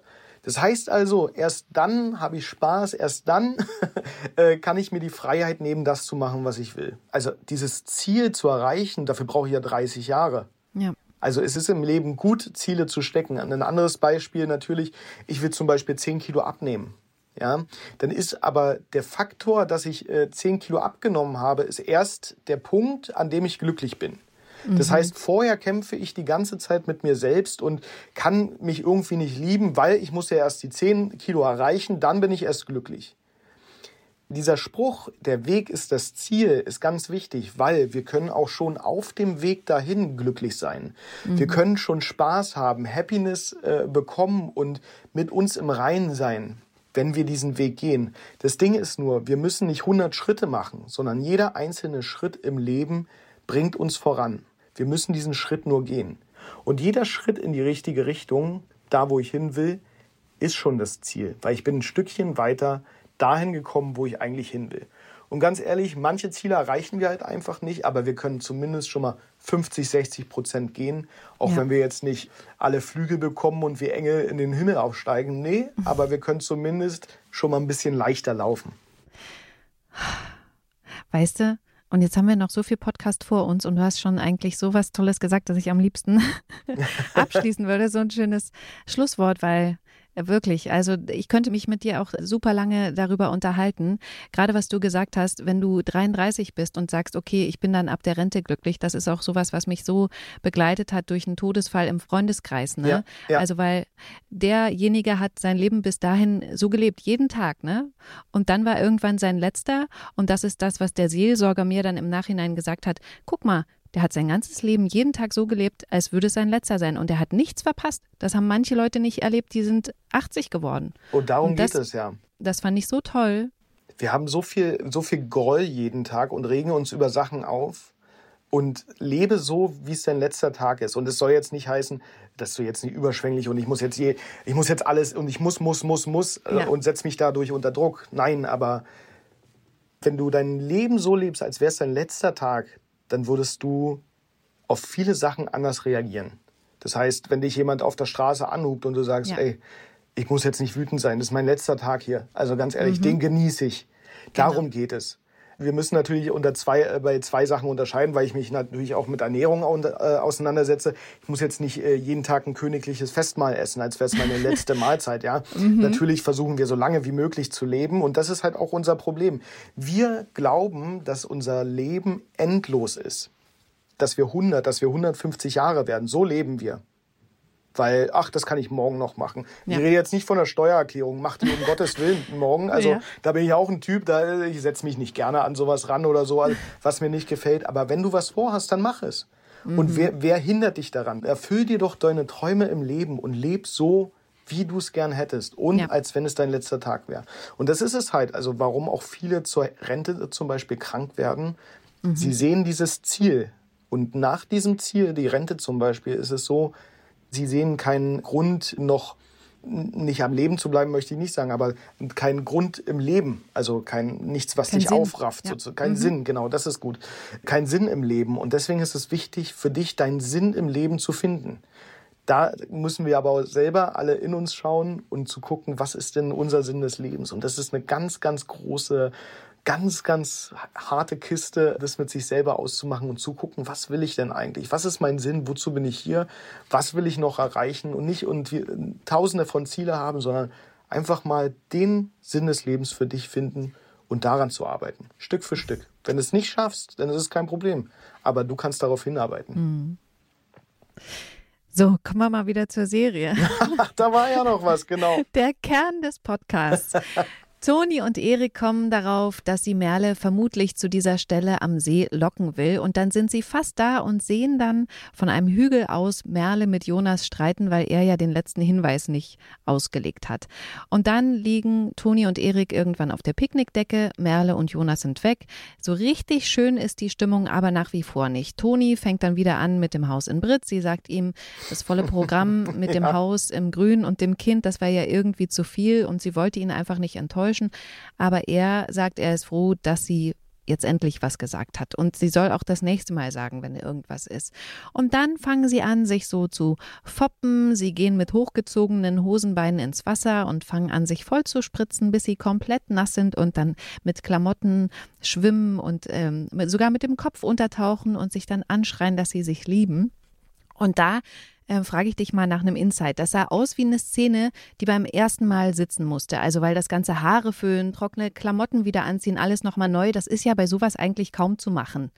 Das heißt also, erst dann habe ich Spaß, erst dann <laughs> äh, kann ich mir die Freiheit nehmen, das zu machen, was ich will. Also dieses Ziel zu erreichen, dafür brauche ich ja 30 Jahre. Ja. Also es ist im Leben gut, Ziele zu stecken. Ein anderes Beispiel natürlich, ich will zum Beispiel 10 Kilo abnehmen ja, dann ist aber der Faktor, dass ich äh, 10 Kilo abgenommen habe, ist erst der Punkt, an dem ich glücklich bin. Das mhm. heißt, vorher kämpfe ich die ganze Zeit mit mir selbst und kann mich irgendwie nicht lieben, weil ich muss ja erst die 10 Kilo erreichen, dann bin ich erst glücklich. Dieser Spruch, der Weg ist das Ziel, ist ganz wichtig, weil wir können auch schon auf dem Weg dahin glücklich sein. Mhm. Wir können schon Spaß haben, Happiness äh, bekommen und mit uns im Reinen sein wenn wir diesen Weg gehen. Das Ding ist nur, wir müssen nicht 100 Schritte machen, sondern jeder einzelne Schritt im Leben bringt uns voran. Wir müssen diesen Schritt nur gehen. Und jeder Schritt in die richtige Richtung, da wo ich hin will, ist schon das Ziel, weil ich bin ein Stückchen weiter dahin gekommen, wo ich eigentlich hin will. Und ganz ehrlich, manche Ziele erreichen wir halt einfach nicht, aber wir können zumindest schon mal 50, 60 Prozent gehen, auch ja. wenn wir jetzt nicht alle Flügel bekommen und wie Engel in den Himmel aufsteigen. Nee, <laughs> aber wir können zumindest schon mal ein bisschen leichter laufen. Weißt du, und jetzt haben wir noch so viel Podcast vor uns und du hast schon eigentlich so was Tolles gesagt, dass ich am liebsten <laughs> abschließen würde. So ein schönes Schlusswort, weil Wirklich. Also ich könnte mich mit dir auch super lange darüber unterhalten. Gerade was du gesagt hast, wenn du 33 bist und sagst, okay, ich bin dann ab der Rente glücklich, das ist auch sowas, was mich so begleitet hat durch einen Todesfall im Freundeskreis. Ne? Ja, ja. Also weil derjenige hat sein Leben bis dahin so gelebt, jeden Tag, ne? Und dann war irgendwann sein letzter und das ist das, was der Seelsorger mir dann im Nachhinein gesagt hat. Guck mal, der hat sein ganzes Leben jeden Tag so gelebt, als würde es sein letzter sein. Und er hat nichts verpasst. Das haben manche Leute nicht erlebt, die sind 80 geworden. Und darum und das, geht es ja. Das fand ich so toll. Wir haben so viel, so viel Groll jeden Tag und regen uns über Sachen auf und lebe so, wie es dein letzter Tag ist. Und es soll jetzt nicht heißen, dass du jetzt nicht überschwänglich und ich muss jetzt je, ich muss jetzt alles und ich muss, muss, muss, muss äh, ja. und setz mich dadurch unter Druck. Nein, aber wenn du dein Leben so lebst, als wäre es dein letzter Tag, dann würdest du auf viele Sachen anders reagieren. Das heißt, wenn dich jemand auf der Straße anhubt und du sagst, ja. ey, ich muss jetzt nicht wütend sein, das ist mein letzter Tag hier. Also ganz ehrlich, mhm. den genieße ich. Darum genau. geht es. Wir müssen natürlich unter zwei, äh, bei zwei Sachen unterscheiden, weil ich mich natürlich auch mit Ernährung äh, auseinandersetze. Ich muss jetzt nicht äh, jeden Tag ein königliches Festmahl essen, als wäre es meine letzte <laughs> Mahlzeit. Ja, mhm. natürlich versuchen wir so lange wie möglich zu leben und das ist halt auch unser Problem. Wir glauben, dass unser Leben endlos ist, dass wir 100, dass wir 150 Jahre werden. So leben wir weil, ach, das kann ich morgen noch machen. Ja. Ich rede jetzt nicht von der Steuererklärung, mach die um <laughs> Gottes Willen morgen. Also ja. da bin ich auch ein Typ, da ich setze mich nicht gerne an sowas ran oder so, was mir nicht gefällt. Aber wenn du was vorhast, dann mach es. Mhm. Und wer, wer hindert dich daran? Erfüll dir doch deine Träume im Leben und leb so, wie du es gern hättest und ja. als wenn es dein letzter Tag wäre. Und das ist es halt, also warum auch viele zur Rente zum Beispiel krank werden. Mhm. Sie sehen dieses Ziel und nach diesem Ziel, die Rente zum Beispiel, ist es so, Sie sehen keinen Grund noch nicht am Leben zu bleiben, möchte ich nicht sagen, aber keinen Grund im Leben, also kein nichts, was kein dich Sinn. aufrafft, ja. so, kein mhm. Sinn, genau, das ist gut, kein Sinn im Leben und deswegen ist es wichtig für dich, deinen Sinn im Leben zu finden. Da müssen wir aber auch selber alle in uns schauen und zu gucken, was ist denn unser Sinn des Lebens und das ist eine ganz, ganz große ganz, ganz harte Kiste, das mit sich selber auszumachen und zu gucken, was will ich denn eigentlich? Was ist mein Sinn? Wozu bin ich hier? Was will ich noch erreichen? Und nicht und tausende von Ziele haben, sondern einfach mal den Sinn des Lebens für dich finden und daran zu arbeiten. Stück für Stück. Wenn du es nicht schaffst, dann ist es kein Problem. Aber du kannst darauf hinarbeiten. Mhm. So, kommen wir mal wieder zur Serie. <laughs> da war ja noch was, genau. Der Kern des Podcasts. <laughs> Toni und Erik kommen darauf, dass sie Merle vermutlich zu dieser Stelle am See locken will. Und dann sind sie fast da und sehen dann von einem Hügel aus Merle mit Jonas streiten, weil er ja den letzten Hinweis nicht ausgelegt hat. Und dann liegen Toni und Erik irgendwann auf der Picknickdecke. Merle und Jonas sind weg. So richtig schön ist die Stimmung aber nach wie vor nicht. Toni fängt dann wieder an mit dem Haus in Britz. Sie sagt ihm, das volle Programm <laughs> mit dem ja. Haus im Grün und dem Kind, das war ja irgendwie zu viel und sie wollte ihn einfach nicht enttäuschen enttäuschen. Aber er sagt, er ist froh, dass sie jetzt endlich was gesagt hat. Und sie soll auch das nächste Mal sagen, wenn irgendwas ist. Und dann fangen sie an, sich so zu foppen. Sie gehen mit hochgezogenen Hosenbeinen ins Wasser und fangen an, sich voll zu spritzen, bis sie komplett nass sind und dann mit Klamotten schwimmen und ähm, sogar mit dem Kopf untertauchen und sich dann anschreien, dass sie sich lieben. Und da äh, frage ich dich mal nach einem Insight. Das sah aus wie eine Szene, die beim ersten Mal sitzen musste. Also weil das ganze Haare föhnen, trockene Klamotten wieder anziehen, alles nochmal neu, das ist ja bei sowas eigentlich kaum zu machen.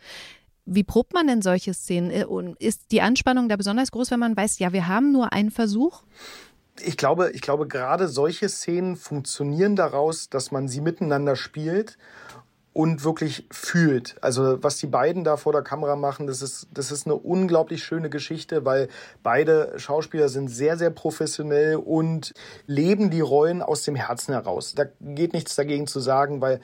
Wie probt man denn solche Szenen? Äh, und ist die Anspannung da besonders groß, wenn man weiß, ja, wir haben nur einen Versuch? Ich glaube, ich glaube, gerade solche Szenen funktionieren daraus, dass man sie miteinander spielt und wirklich fühlt. Also was die beiden da vor der Kamera machen, das ist, das ist eine unglaublich schöne Geschichte, weil beide Schauspieler sind sehr, sehr professionell und leben die Rollen aus dem Herzen heraus. Da geht nichts dagegen zu sagen, weil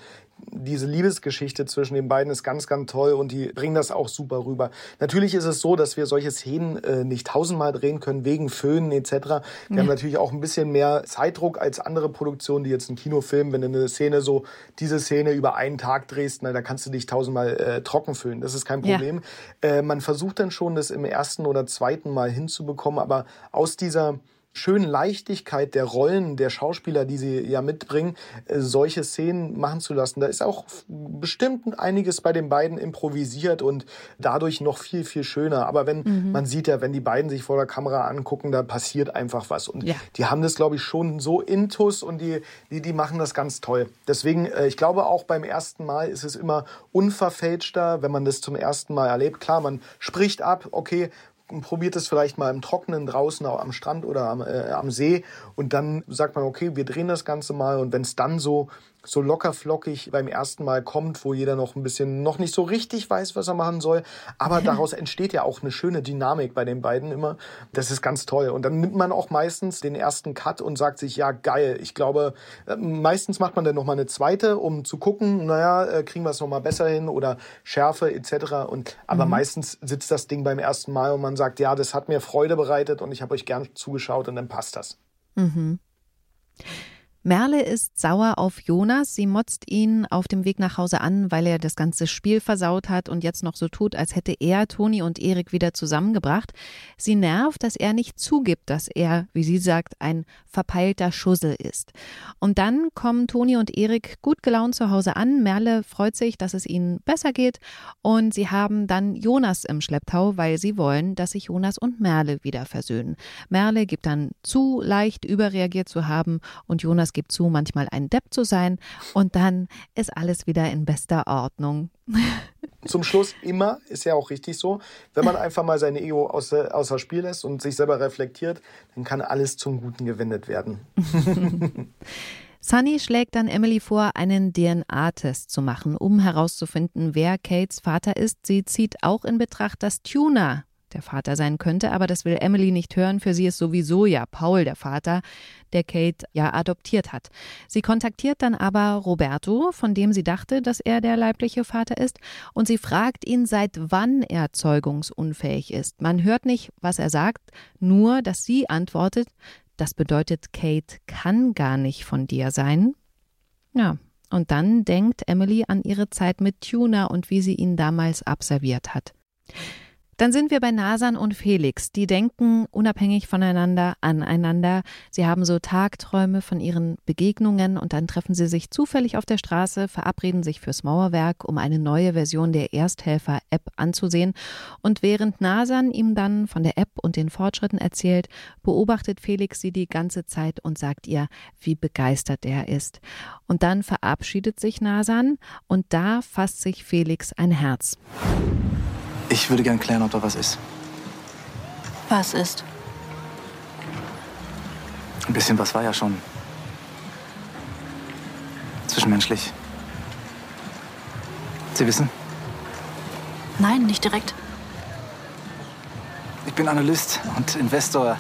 diese Liebesgeschichte zwischen den beiden ist ganz, ganz toll und die bringen das auch super rüber. Natürlich ist es so, dass wir solche Szenen äh, nicht tausendmal drehen können wegen Föhnen etc. Wir ja. haben natürlich auch ein bisschen mehr Zeitdruck als andere Produktionen, die jetzt einen Kinofilm, wenn du eine Szene so, diese Szene über einen Tag drehst, na, da kannst du dich tausendmal äh, trocken föhnen. Das ist kein Problem. Ja. Äh, man versucht dann schon, das im ersten oder zweiten Mal hinzubekommen, aber aus dieser schönen Leichtigkeit der Rollen der Schauspieler, die sie ja mitbringen, äh, solche Szenen machen zu lassen. Da ist auch bestimmt einiges bei den beiden improvisiert und dadurch noch viel, viel schöner. Aber wenn, mhm. man sieht ja, wenn die beiden sich vor der Kamera angucken, da passiert einfach was. Und ja. die haben das, glaube ich, schon so intus und die, die, die machen das ganz toll. Deswegen, äh, ich glaube, auch beim ersten Mal ist es immer unverfälschter, wenn man das zum ersten Mal erlebt. Klar, man spricht ab, okay, probiert es vielleicht mal im Trockenen draußen am Strand oder am, äh, am See. Und dann sagt man, okay, wir drehen das Ganze mal. Und wenn es dann so so locker flockig beim ersten Mal kommt, wo jeder noch ein bisschen noch nicht so richtig weiß, was er machen soll. Aber <laughs> daraus entsteht ja auch eine schöne Dynamik bei den beiden immer. Das ist ganz toll. Und dann nimmt man auch meistens den ersten Cut und sagt sich, ja, geil. Ich glaube, äh, meistens macht man dann nochmal eine zweite, um zu gucken, naja, äh, kriegen wir es nochmal besser hin oder Schärfe etc. Und, aber mhm. meistens sitzt das Ding beim ersten Mal und man sagt, ja, das hat mir Freude bereitet und ich habe euch gern zugeschaut und dann passt das. Mhm. Merle ist sauer auf Jonas. Sie motzt ihn auf dem Weg nach Hause an, weil er das ganze Spiel versaut hat und jetzt noch so tut, als hätte er Toni und Erik wieder zusammengebracht. Sie nervt, dass er nicht zugibt, dass er, wie sie sagt, ein verpeilter Schussel ist. Und dann kommen Toni und Erik gut gelaunt zu Hause an. Merle freut sich, dass es ihnen besser geht und sie haben dann Jonas im Schlepptau, weil sie wollen, dass sich Jonas und Merle wieder versöhnen. Merle gibt dann zu, leicht überreagiert zu haben und Jonas gibt zu, manchmal ein Depp zu sein und dann ist alles wieder in bester Ordnung. Zum Schluss immer, ist ja auch richtig so, wenn man einfach mal sein Ego außer, außer Spiel lässt und sich selber reflektiert, dann kann alles zum Guten gewendet werden. <laughs> Sunny schlägt dann Emily vor, einen DNA-Test zu machen, um herauszufinden, wer Kates Vater ist. Sie zieht auch in Betracht, dass Tuna der Vater sein könnte, aber das will Emily nicht hören. Für sie ist sowieso ja Paul der Vater, der Kate ja adoptiert hat. Sie kontaktiert dann aber Roberto, von dem sie dachte, dass er der leibliche Vater ist, und sie fragt ihn, seit wann er zeugungsunfähig ist. Man hört nicht, was er sagt, nur, dass sie antwortet, das bedeutet, Kate kann gar nicht von dir sein. Ja, und dann denkt Emily an ihre Zeit mit Tuna und wie sie ihn damals abserviert hat. Dann sind wir bei Nasan und Felix. Die denken unabhängig voneinander aneinander. Sie haben so Tagträume von ihren Begegnungen und dann treffen sie sich zufällig auf der Straße, verabreden sich fürs Mauerwerk, um eine neue Version der Ersthelfer-App anzusehen. Und während Nasan ihm dann von der App und den Fortschritten erzählt, beobachtet Felix sie die ganze Zeit und sagt ihr, wie begeistert er ist. Und dann verabschiedet sich Nasan und da fasst sich Felix ein Herz. Ich würde gern klären, ob da was ist. Was ist? Ein bisschen was war ja schon. zwischenmenschlich. Sie wissen? Nein, nicht direkt. Ich bin Analyst und Investor.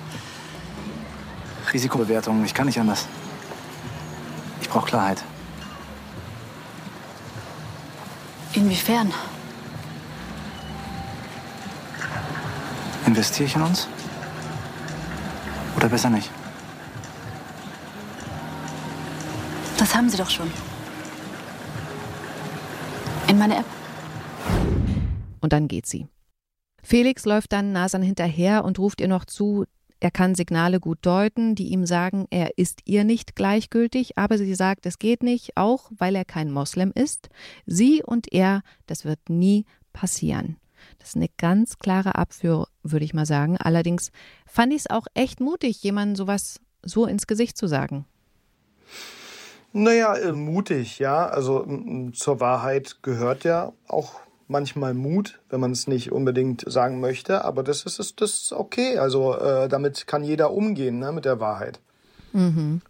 Risikobewertung. Ich kann nicht anders. Ich brauche Klarheit. Inwiefern? Investiere ich in uns? Oder besser nicht? Das haben Sie doch schon. In meine App. Und dann geht sie. Felix läuft dann Nasan hinterher und ruft ihr noch zu, er kann Signale gut deuten, die ihm sagen, er ist ihr nicht gleichgültig, aber sie sagt, es geht nicht, auch weil er kein Moslem ist. Sie und er, das wird nie passieren. Das ist eine ganz klare Abführ, würde ich mal sagen. Allerdings fand ich es auch echt mutig, jemandem sowas so ins Gesicht zu sagen. Naja, äh, mutig, ja. Also zur Wahrheit gehört ja auch manchmal Mut, wenn man es nicht unbedingt sagen möchte, aber das ist, das ist okay. Also äh, damit kann jeder umgehen, ne, mit der Wahrheit.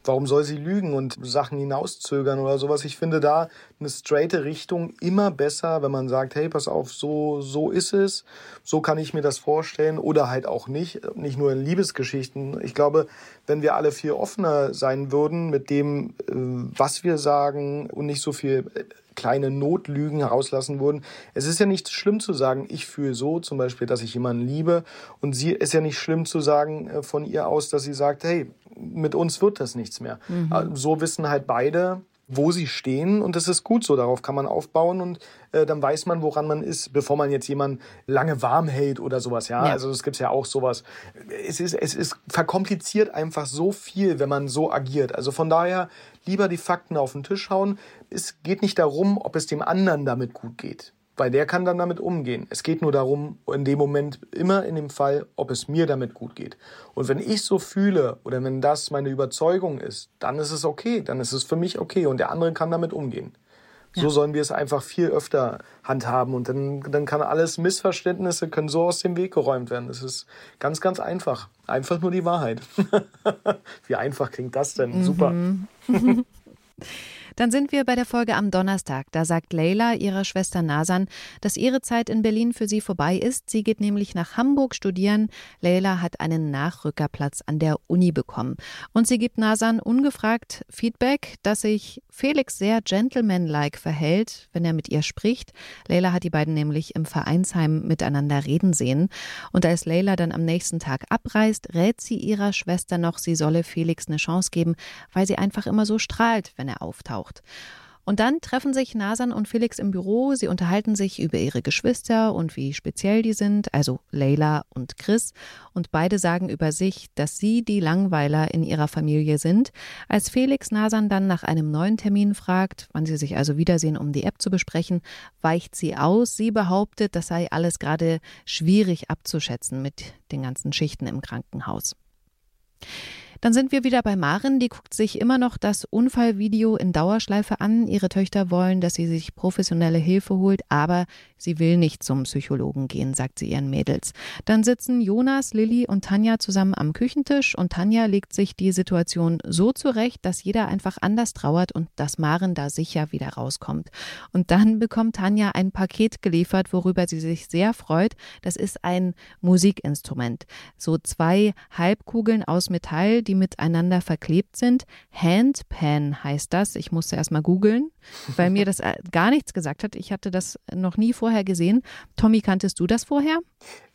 Warum soll sie lügen und Sachen hinauszögern oder sowas? Ich finde da eine straighte Richtung immer besser, wenn man sagt, hey, pass auf, so, so ist es, so kann ich mir das vorstellen oder halt auch nicht, nicht nur in Liebesgeschichten. Ich glaube, wenn wir alle viel offener sein würden mit dem, äh, was wir sagen und nicht so viel äh, kleine Notlügen herauslassen würden. Es ist ja nicht schlimm zu sagen, ich fühle so, zum Beispiel, dass ich jemanden liebe. Und sie ist ja nicht schlimm zu sagen äh, von ihr aus, dass sie sagt, hey, mit uns wird das nichts mehr. Mhm. Äh, so wissen halt beide, wo sie stehen und das ist gut so, darauf kann man aufbauen und äh, dann weiß man, woran man ist, bevor man jetzt jemanden lange warm hält oder sowas, ja, ja. also es gibt ja auch sowas. Es ist, es ist verkompliziert einfach so viel, wenn man so agiert, also von daher lieber die Fakten auf den Tisch hauen. Es geht nicht darum, ob es dem anderen damit gut geht weil der kann dann damit umgehen. Es geht nur darum, in dem Moment, immer in dem Fall, ob es mir damit gut geht. Und wenn ich so fühle oder wenn das meine Überzeugung ist, dann ist es okay, dann ist es für mich okay und der andere kann damit umgehen. Ja. So sollen wir es einfach viel öfter handhaben und dann, dann kann alles Missverständnisse können so aus dem Weg geräumt werden. Es ist ganz, ganz einfach. Einfach nur die Wahrheit. <laughs> Wie einfach klingt das denn? Mhm. Super. <laughs> Dann sind wir bei der Folge am Donnerstag. Da sagt Leila ihrer Schwester Nasan, dass ihre Zeit in Berlin für sie vorbei ist. Sie geht nämlich nach Hamburg studieren. Leila hat einen Nachrückerplatz an der Uni bekommen. Und sie gibt Nasan ungefragt Feedback, dass sich Felix sehr gentlemanlike verhält, wenn er mit ihr spricht. Leila hat die beiden nämlich im Vereinsheim miteinander reden sehen. Und als Leila dann am nächsten Tag abreist, rät sie ihrer Schwester noch, sie solle Felix eine Chance geben, weil sie einfach immer so strahlt, wenn er auftaucht gebraucht. Und dann treffen sich Nasan und Felix im Büro. Sie unterhalten sich über ihre Geschwister und wie speziell die sind, also Leila und Chris. Und beide sagen über sich, dass sie die Langweiler in ihrer Familie sind. Als Felix Nasan dann nach einem neuen Termin fragt, wann sie sich also wiedersehen, um die App zu besprechen, weicht sie aus. Sie behauptet, das sei alles gerade schwierig abzuschätzen mit den ganzen Schichten im Krankenhaus. Dann sind wir wieder bei Maren, die guckt sich immer noch das Unfallvideo in Dauerschleife an. Ihre Töchter wollen, dass sie sich professionelle Hilfe holt, aber sie will nicht zum Psychologen gehen, sagt sie ihren Mädels. Dann sitzen Jonas, Lilly und Tanja zusammen am Küchentisch und Tanja legt sich die Situation so zurecht, dass jeder einfach anders trauert und dass Maren da sicher wieder rauskommt. Und dann bekommt Tanja ein Paket geliefert, worüber sie sich sehr freut. Das ist ein Musikinstrument. So zwei Halbkugeln aus Metall, die miteinander verklebt sind. Handpan heißt das. Ich musste erst mal googeln, weil mir das äh, gar nichts gesagt hat. Ich hatte das noch nie vorher gesehen. Tommy, kanntest du das vorher?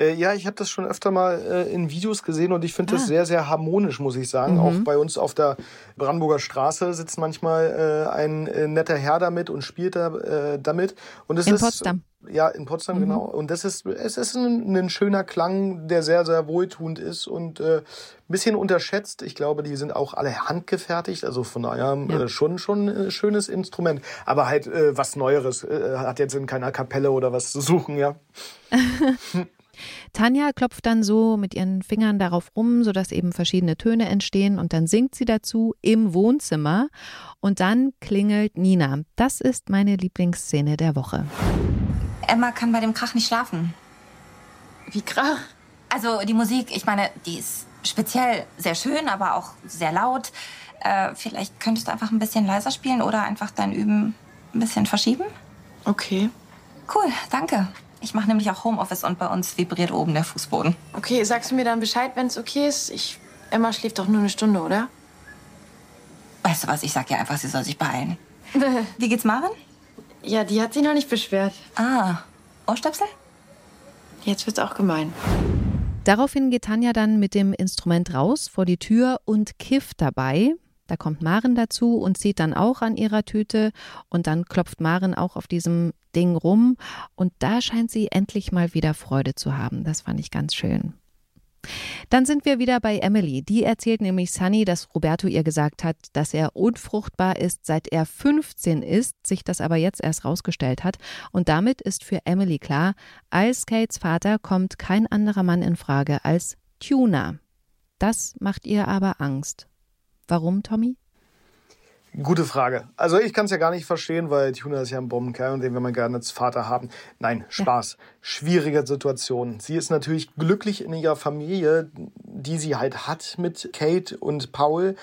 Äh, ja, ich habe das schon öfter mal äh, in Videos gesehen und ich finde ah. das sehr, sehr harmonisch, muss ich sagen. Mhm. Auch bei uns auf der Brandenburger Straße sitzt manchmal äh, ein äh, netter Herr damit und spielt da, äh, damit. Und es in ist, Potsdam. Ja, in Potsdam, mhm. genau. Und das ist, es ist ein, ein, schöner Klang, der sehr, sehr wohltuend ist und äh, ein bisschen unterschätzt. Ich glaube, die sind auch alle handgefertigt, also von daher ja. äh, schon, schon ein schönes Instrument. Aber halt äh, was Neueres, äh, hat jetzt in keiner Kapelle oder was zu suchen, ja. <laughs> <laughs> Tanja klopft dann so mit ihren Fingern darauf rum, sodass eben verschiedene Töne entstehen und dann singt sie dazu im Wohnzimmer und dann klingelt Nina. Das ist meine Lieblingsszene der Woche. Emma kann bei dem Krach nicht schlafen. Wie Krach? Also die Musik, ich meine, die ist speziell sehr schön, aber auch sehr laut. Äh, vielleicht könntest du einfach ein bisschen leiser spielen oder einfach dein Üben ein bisschen verschieben? Okay. Cool, danke. Ich mache nämlich auch Homeoffice und bei uns vibriert oben der Fußboden. Okay, sagst du mir dann Bescheid, wenn es okay ist? Ich, Emma schläft doch nur eine Stunde, oder? Weißt du was, ich sag ihr einfach, sie soll sich beeilen. <laughs> Wie geht's Maren? Ja, die hat sich noch nicht beschwert. Ah, Ohrstöpsel? Jetzt wird's auch gemein. Daraufhin geht Tanja dann mit dem Instrument raus vor die Tür und kifft dabei. Da kommt Maren dazu und zieht dann auch an ihrer Tüte und dann klopft Maren auch auf diesem Ding rum und da scheint sie endlich mal wieder Freude zu haben. Das fand ich ganz schön. Dann sind wir wieder bei Emily. Die erzählt nämlich Sunny, dass Roberto ihr gesagt hat, dass er unfruchtbar ist, seit er 15 ist, sich das aber jetzt erst rausgestellt hat. Und damit ist für Emily klar, als Kates Vater kommt kein anderer Mann in Frage als Tuna. Das macht ihr aber Angst. Warum, Tommy? Gute Frage. Also ich kann es ja gar nicht verstehen, weil Tuna ist ja ein Bombenkerl und den will man gerne als Vater haben. Nein, <laughs> Spaß. Ja. Schwierige Situation. Sie ist natürlich glücklich in ihrer Familie, die sie halt hat mit Kate und Paul.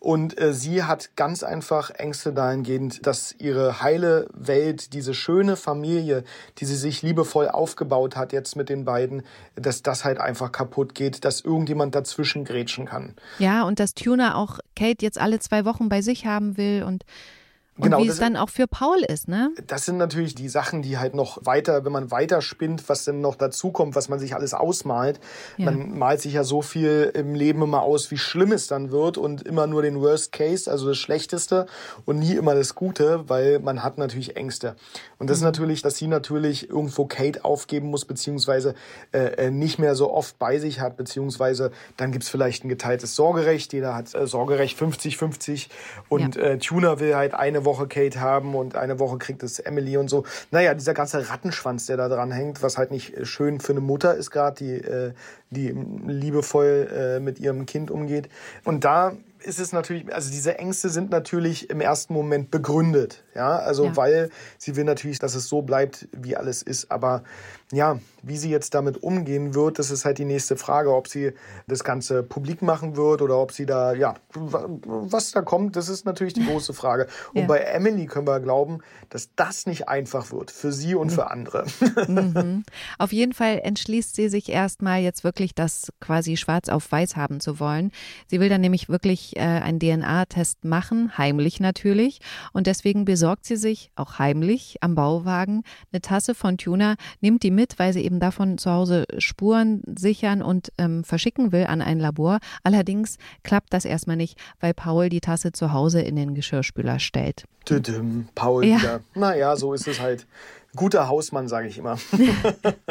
Und äh, sie hat ganz einfach Ängste dahingehend, dass ihre heile Welt, diese schöne Familie, die sie sich liebevoll aufgebaut hat jetzt mit den beiden, dass das halt einfach kaputt geht, dass irgendjemand dazwischen grätschen kann. Ja, und dass Tuna auch Kate jetzt alle zwei Wochen bei sich haben will und und genau, wie es dann auch für Paul ist, ne? Das sind natürlich die Sachen, die halt noch weiter, wenn man weiter spinnt, was denn noch dazukommt, was man sich alles ausmalt. Ja. Man malt sich ja so viel im Leben immer aus, wie schlimm es dann wird und immer nur den Worst Case, also das Schlechteste und nie immer das Gute, weil man hat natürlich Ängste. Und das mhm. ist natürlich, dass sie natürlich irgendwo Kate aufgeben muss, beziehungsweise äh, äh nicht mehr so oft bei sich hat, beziehungsweise dann gibt's vielleicht ein geteiltes Sorgerecht. Jeder hat äh, Sorgerecht 50-50 und ja. äh, Tuner will halt eine Woche Kate haben und eine Woche kriegt es Emily und so. Naja, dieser ganze Rattenschwanz, der da dran hängt, was halt nicht schön für eine Mutter ist gerade, die, äh, die liebevoll äh, mit ihrem Kind umgeht. Und da ist es natürlich, also diese Ängste sind natürlich im ersten Moment begründet, ja, also ja. weil sie will natürlich, dass es so bleibt, wie alles ist, aber ja, wie sie jetzt damit umgehen wird, das ist halt die nächste Frage, ob sie das Ganze publik machen wird oder ob sie da, ja, was da kommt, das ist natürlich die große Frage. <laughs> Und ja. bei Emily können wir glauben, dass das nicht einfach wird, für sie und für andere. <laughs> Mhm. Auf jeden Fall entschließt sie sich erstmal jetzt wirklich das quasi schwarz auf weiß haben zu wollen. Sie will dann nämlich wirklich äh, einen DNA-Test machen, heimlich natürlich. Und deswegen besorgt sie sich, auch heimlich, am Bauwagen eine Tasse von Tuna, nimmt die mit, weil sie eben davon zu Hause Spuren sichern und ähm, verschicken will an ein Labor. Allerdings klappt das erstmal nicht, weil Paul die Tasse zu Hause in den Geschirrspüler stellt. Tüdüm, Paul ja. wieder. Naja, so ist es halt. Guter Hausmann, sage ich immer. <laughs>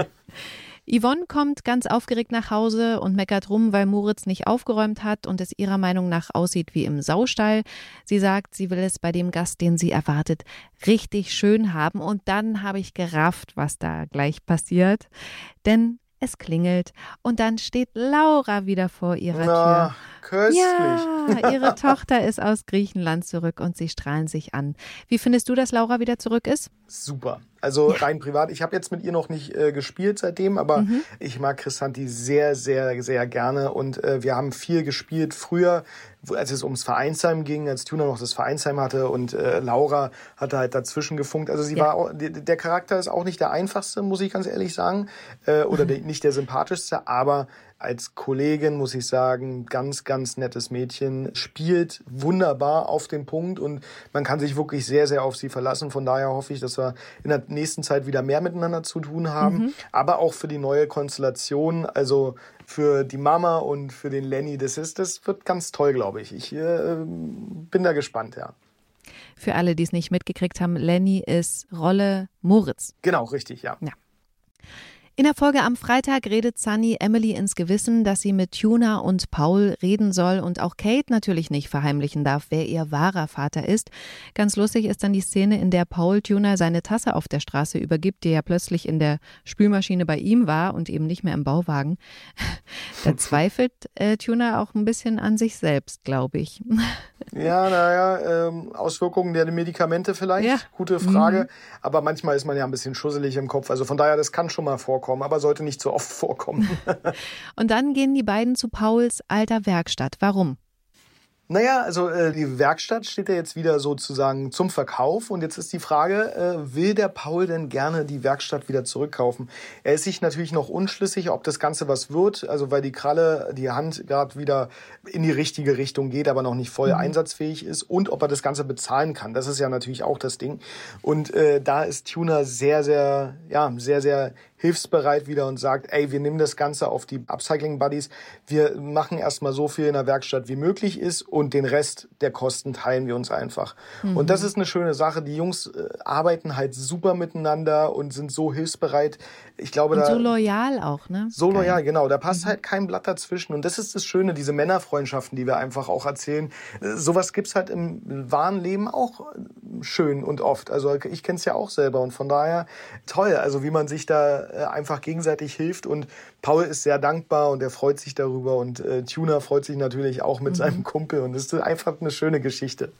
<laughs> Yvonne kommt ganz aufgeregt nach Hause und meckert rum, weil Moritz nicht aufgeräumt hat und es ihrer Meinung nach aussieht wie im Saustall. Sie sagt, sie will es bei dem Gast, den sie erwartet, richtig schön haben. Und dann habe ich gerafft, was da gleich passiert. Denn es klingelt und dann steht Laura wieder vor ihrer Na, Tür. Köstlich. Ja, ihre <laughs> Tochter ist aus Griechenland zurück und sie strahlen sich an. Wie findest du, dass Laura wieder zurück ist? Super. Also ja. rein privat. Ich habe jetzt mit ihr noch nicht äh, gespielt seitdem, aber mhm. ich mag Chrisanti sehr, sehr, sehr gerne und äh, wir haben viel gespielt früher, als es ums Vereinsheim ging, als Tuna noch das Vereinsheim hatte und äh, Laura hatte halt dazwischen gefunkt. Also sie ja. war auch, der Charakter ist auch nicht der einfachste, muss ich ganz ehrlich sagen, äh, oder mhm. der, nicht der sympathischste, aber als Kollegin muss ich sagen, ganz, ganz nettes Mädchen, spielt wunderbar auf den Punkt und man kann sich wirklich sehr, sehr auf sie verlassen. Von daher hoffe ich, dass wir in der nächsten Zeit wieder mehr miteinander zu tun haben, mhm. aber auch für die neue Konstellation, also für die Mama und für den Lenny, das ist, das wird ganz toll, glaube ich. Ich äh, bin da gespannt, ja. Für alle, die es nicht mitgekriegt haben, Lenny ist Rolle Moritz. Genau, richtig, ja. Ja. In der Folge am Freitag redet Sunny Emily ins Gewissen, dass sie mit Tuna und Paul reden soll und auch Kate natürlich nicht verheimlichen darf, wer ihr wahrer Vater ist. Ganz lustig ist dann die Szene, in der Paul Tuna seine Tasse auf der Straße übergibt, die ja plötzlich in der Spülmaschine bei ihm war und eben nicht mehr im Bauwagen. <laughs> da zweifelt äh, Tuna auch ein bisschen an sich selbst, glaube ich. <laughs> ja, naja, ähm, Auswirkungen der Medikamente vielleicht. Ja. Gute Frage. Mhm. Aber manchmal ist man ja ein bisschen schusselig im Kopf. Also von daher, das kann schon mal vorkommen vorkommen, aber sollte nicht so oft vorkommen. <laughs> und dann gehen die beiden zu Pauls alter Werkstatt. Warum? Naja, also äh, die Werkstatt steht ja jetzt wieder sozusagen zum Verkauf und jetzt ist die Frage, äh, will der Paul denn gerne die Werkstatt wieder zurückkaufen? Er ist sich natürlich noch unschlüssig, ob das Ganze was wird, also weil die Kralle, die Hand gerade wieder in die richtige Richtung geht, aber noch nicht voll mhm. einsatzfähig ist und ob er das Ganze bezahlen kann. Das ist ja natürlich auch das Ding. Und äh, da ist Tuner sehr, sehr, ja, sehr, sehr hilfsbereit wieder und sagt, ey, wir nehmen das Ganze auf die Upcycling Buddies. Wir machen erstmal so viel in der Werkstatt wie möglich ist und den Rest der Kosten teilen wir uns einfach. Mhm. Und das ist eine schöne Sache. Die Jungs äh, arbeiten halt super miteinander und sind so hilfsbereit. Ich glaube, und da. So loyal auch, ne? So Geil. loyal, genau. Da passt mhm. halt kein Blatt dazwischen. Und das ist das Schöne, diese Männerfreundschaften, die wir einfach auch erzählen. Äh, sowas gibt's halt im wahren Leben auch äh, schön und oft. Also ich kenne es ja auch selber und von daher toll. Also wie man sich da äh, einfach gegenseitig hilft. Und Paul ist sehr dankbar und er freut sich darüber. Und äh, Tuner freut sich natürlich auch mit mhm. seinem Kumpel. Und es ist einfach eine schöne Geschichte.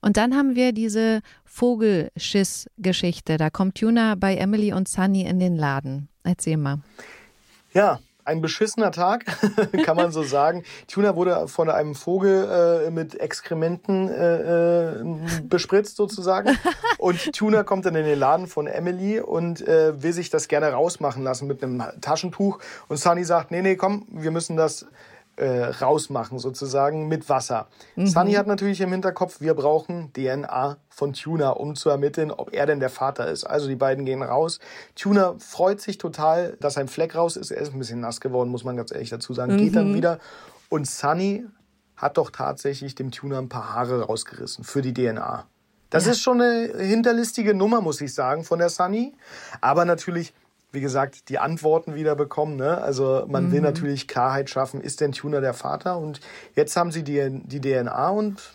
Und dann haben wir diese Vogelschiss-Geschichte. Da kommt Tuner bei Emily und Sunny in den Laden. Erzähl mal. Ja, ein beschissener Tag, <laughs> kann man so sagen. Tuna wurde von einem Vogel äh, mit Exkrementen äh, äh, bespritzt sozusagen. Und Tuna kommt dann in den Laden von Emily und äh, will sich das gerne rausmachen lassen mit einem Taschentuch. Und Sunny sagt, nee, nee, komm, wir müssen das äh, rausmachen, sozusagen mit Wasser. Mhm. Sunny hat natürlich im Hinterkopf, wir brauchen DNA von Tuna, um zu ermitteln, ob er denn der Vater ist. Also die beiden gehen raus. Tuna freut sich total, dass ein Fleck raus ist. Er ist ein bisschen nass geworden, muss man ganz ehrlich dazu sagen. Mhm. Geht dann mhm. wieder. Und Sunny hat doch tatsächlich dem Tuna ein paar Haare rausgerissen für die DNA. Das ja. ist schon eine hinterlistige Nummer, muss ich sagen, von der Sunny. Aber natürlich wie gesagt, die Antworten wieder bekommen. Ne? Also man mhm. will natürlich Klarheit schaffen, ist denn Tuner der Vater? Und jetzt haben sie die, die DNA und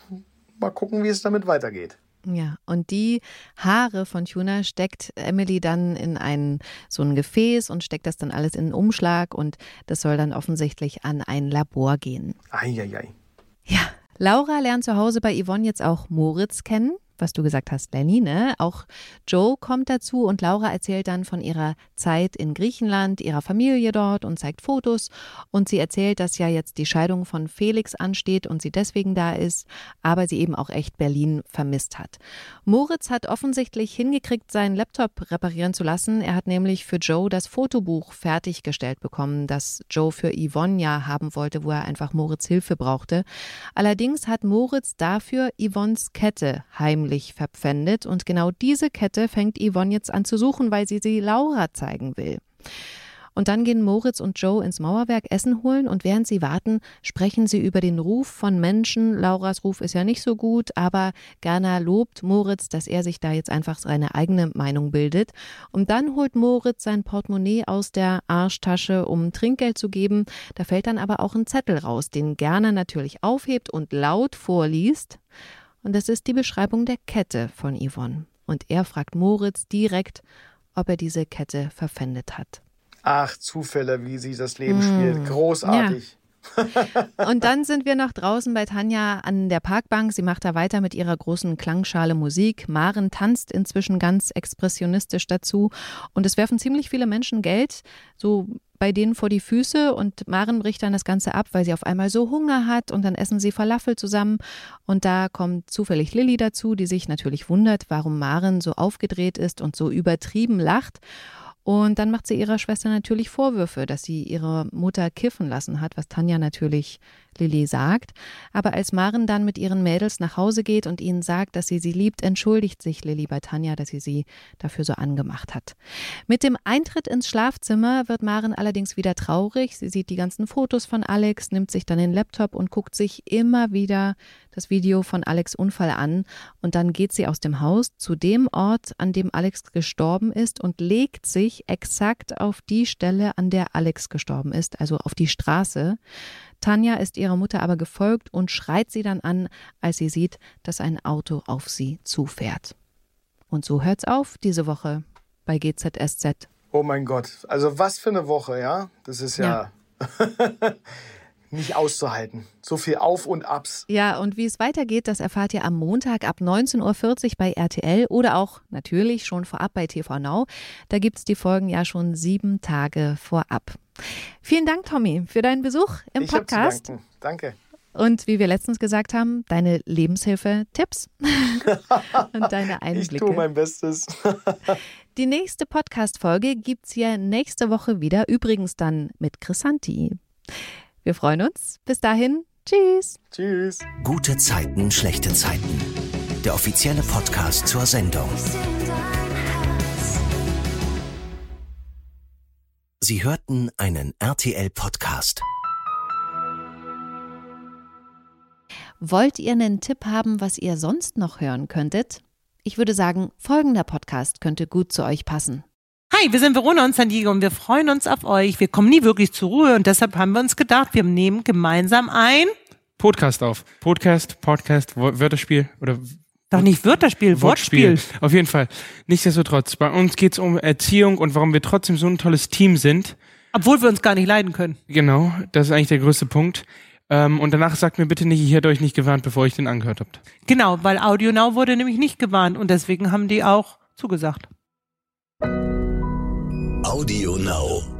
mal gucken, wie es damit weitergeht. Ja, und die Haare von Tuna steckt Emily dann in ein so ein Gefäß und steckt das dann alles in einen Umschlag und das soll dann offensichtlich an ein Labor gehen. Eieiei. Ja, Laura lernt zu Hause bei Yvonne jetzt auch Moritz kennen was du gesagt hast, Lenny, ne? Auch Joe kommt dazu und Laura erzählt dann von ihrer Zeit in Griechenland, ihrer Familie dort und zeigt Fotos. Und sie erzählt, dass ja jetzt die Scheidung von Felix ansteht und sie deswegen da ist, aber sie eben auch echt Berlin vermisst hat. Moritz hat offensichtlich hingekriegt, seinen Laptop reparieren zu lassen. Er hat nämlich für Joe das Fotobuch fertiggestellt bekommen, das Joe für Yvonne ja haben wollte, wo er einfach Moritz Hilfe brauchte. Allerdings hat Moritz dafür Yvonnes Kette heimlich heimlich verpfändet. Und genau diese Kette fängt Yvonne jetzt an zu suchen, weil sie sie Laura zeigen will. Und dann gehen Moritz und Joe ins Mauerwerk Essen holen und während sie warten, sprechen sie über den Ruf von Menschen. Lauras Ruf ist ja nicht so gut, aber Gerner lobt Moritz, dass er sich da jetzt einfach seine eigene Meinung bildet. Und dann holt Moritz sein Portemonnaie aus der Arschtasche, um Trinkgeld zu geben. Da fällt dann aber auch ein Zettel raus, den Gerner natürlich aufhebt und laut vorliest. Und das ist die Beschreibung der Kette von Yvonne. Und er fragt Moritz direkt, ob er diese Kette verpfändet hat. Ach, Zufälle, wie sie das Leben mm. spielt. Großartig. Und dann sind wir noch draußen bei Tanja an der Parkbank. Sie macht da weiter mit ihrer großen Klangschale Musik. Maren tanzt inzwischen ganz expressionistisch dazu. Und es werfen ziemlich viele Menschen Geld, so bei denen vor die Füße und Maren bricht dann das Ganze ab, weil sie auf einmal so Hunger hat und dann essen sie Falafel zusammen und da kommt zufällig Lilly dazu, die sich natürlich wundert, warum Maren so aufgedreht ist und so übertrieben lacht und dann macht sie ihrer Schwester natürlich Vorwürfe, dass sie ihre Mutter kiffen lassen hat, was Tanja natürlich Lilly sagt. Aber als Maren dann mit ihren Mädels nach Hause geht und ihnen sagt, dass sie sie liebt, entschuldigt sich Lilly bei Tanja, dass sie sie dafür so angemacht hat. Mit dem Eintritt ins Schlafzimmer wird Maren allerdings wieder traurig. Sie sieht die ganzen Fotos von Alex, nimmt sich dann den Laptop und guckt sich immer wieder das Video von Alex Unfall an und dann geht sie aus dem Haus zu dem Ort, an dem Alex gestorben ist und legt sich exakt auf die Stelle, an der Alex gestorben ist, also auf die Straße. Tanja ist ihrer Mutter aber gefolgt und schreit sie dann an, als sie sieht, dass ein Auto auf sie zufährt. Und so hört's auf diese Woche bei GZSZ. Oh mein Gott, also was für eine Woche, ja? Das ist ja. ja. <laughs> nicht auszuhalten. So viel Auf und Abs. Ja, und wie es weitergeht, das erfahrt ihr am Montag ab 19.40 Uhr bei RTL oder auch natürlich schon vorab bei TV Now. Da gibt es die Folgen ja schon sieben Tage vorab. Vielen Dank, Tommy, für deinen Besuch im ich Podcast. Danke. Und wie wir letztens gesagt haben, deine Lebenshilfe-Tipps <laughs> und deine Einblicke. Ich tue mein Bestes. <laughs> Die nächste Podcast-Folge gibt es ja nächste Woche wieder, übrigens dann mit Chrisanti. Wir freuen uns. Bis dahin, tschüss. Tschüss. Gute Zeiten, schlechte Zeiten. Der offizielle Podcast zur Sendung. Sie hörten einen RTL-Podcast. Wollt ihr einen Tipp haben, was ihr sonst noch hören könntet? Ich würde sagen, folgender Podcast könnte gut zu euch passen. Hi, wir sind Verona und San Diego und wir freuen uns auf euch. Wir kommen nie wirklich zur Ruhe und deshalb haben wir uns gedacht, wir nehmen gemeinsam ein Podcast auf. Podcast, Podcast, Wörterspiel oder doch nicht Wörterspiel, Wortspiel. Wortspiel. Auf jeden Fall. Nichtsdestotrotz, bei uns geht's um Erziehung und warum wir trotzdem so ein tolles Team sind. Obwohl wir uns gar nicht leiden können. Genau, das ist eigentlich der größte Punkt. Ähm, und danach sagt mir bitte nicht, ich hätte euch nicht gewarnt, bevor ich den angehört habt. Genau, weil Audio Now wurde nämlich nicht gewarnt und deswegen haben die auch zugesagt. Audio Now.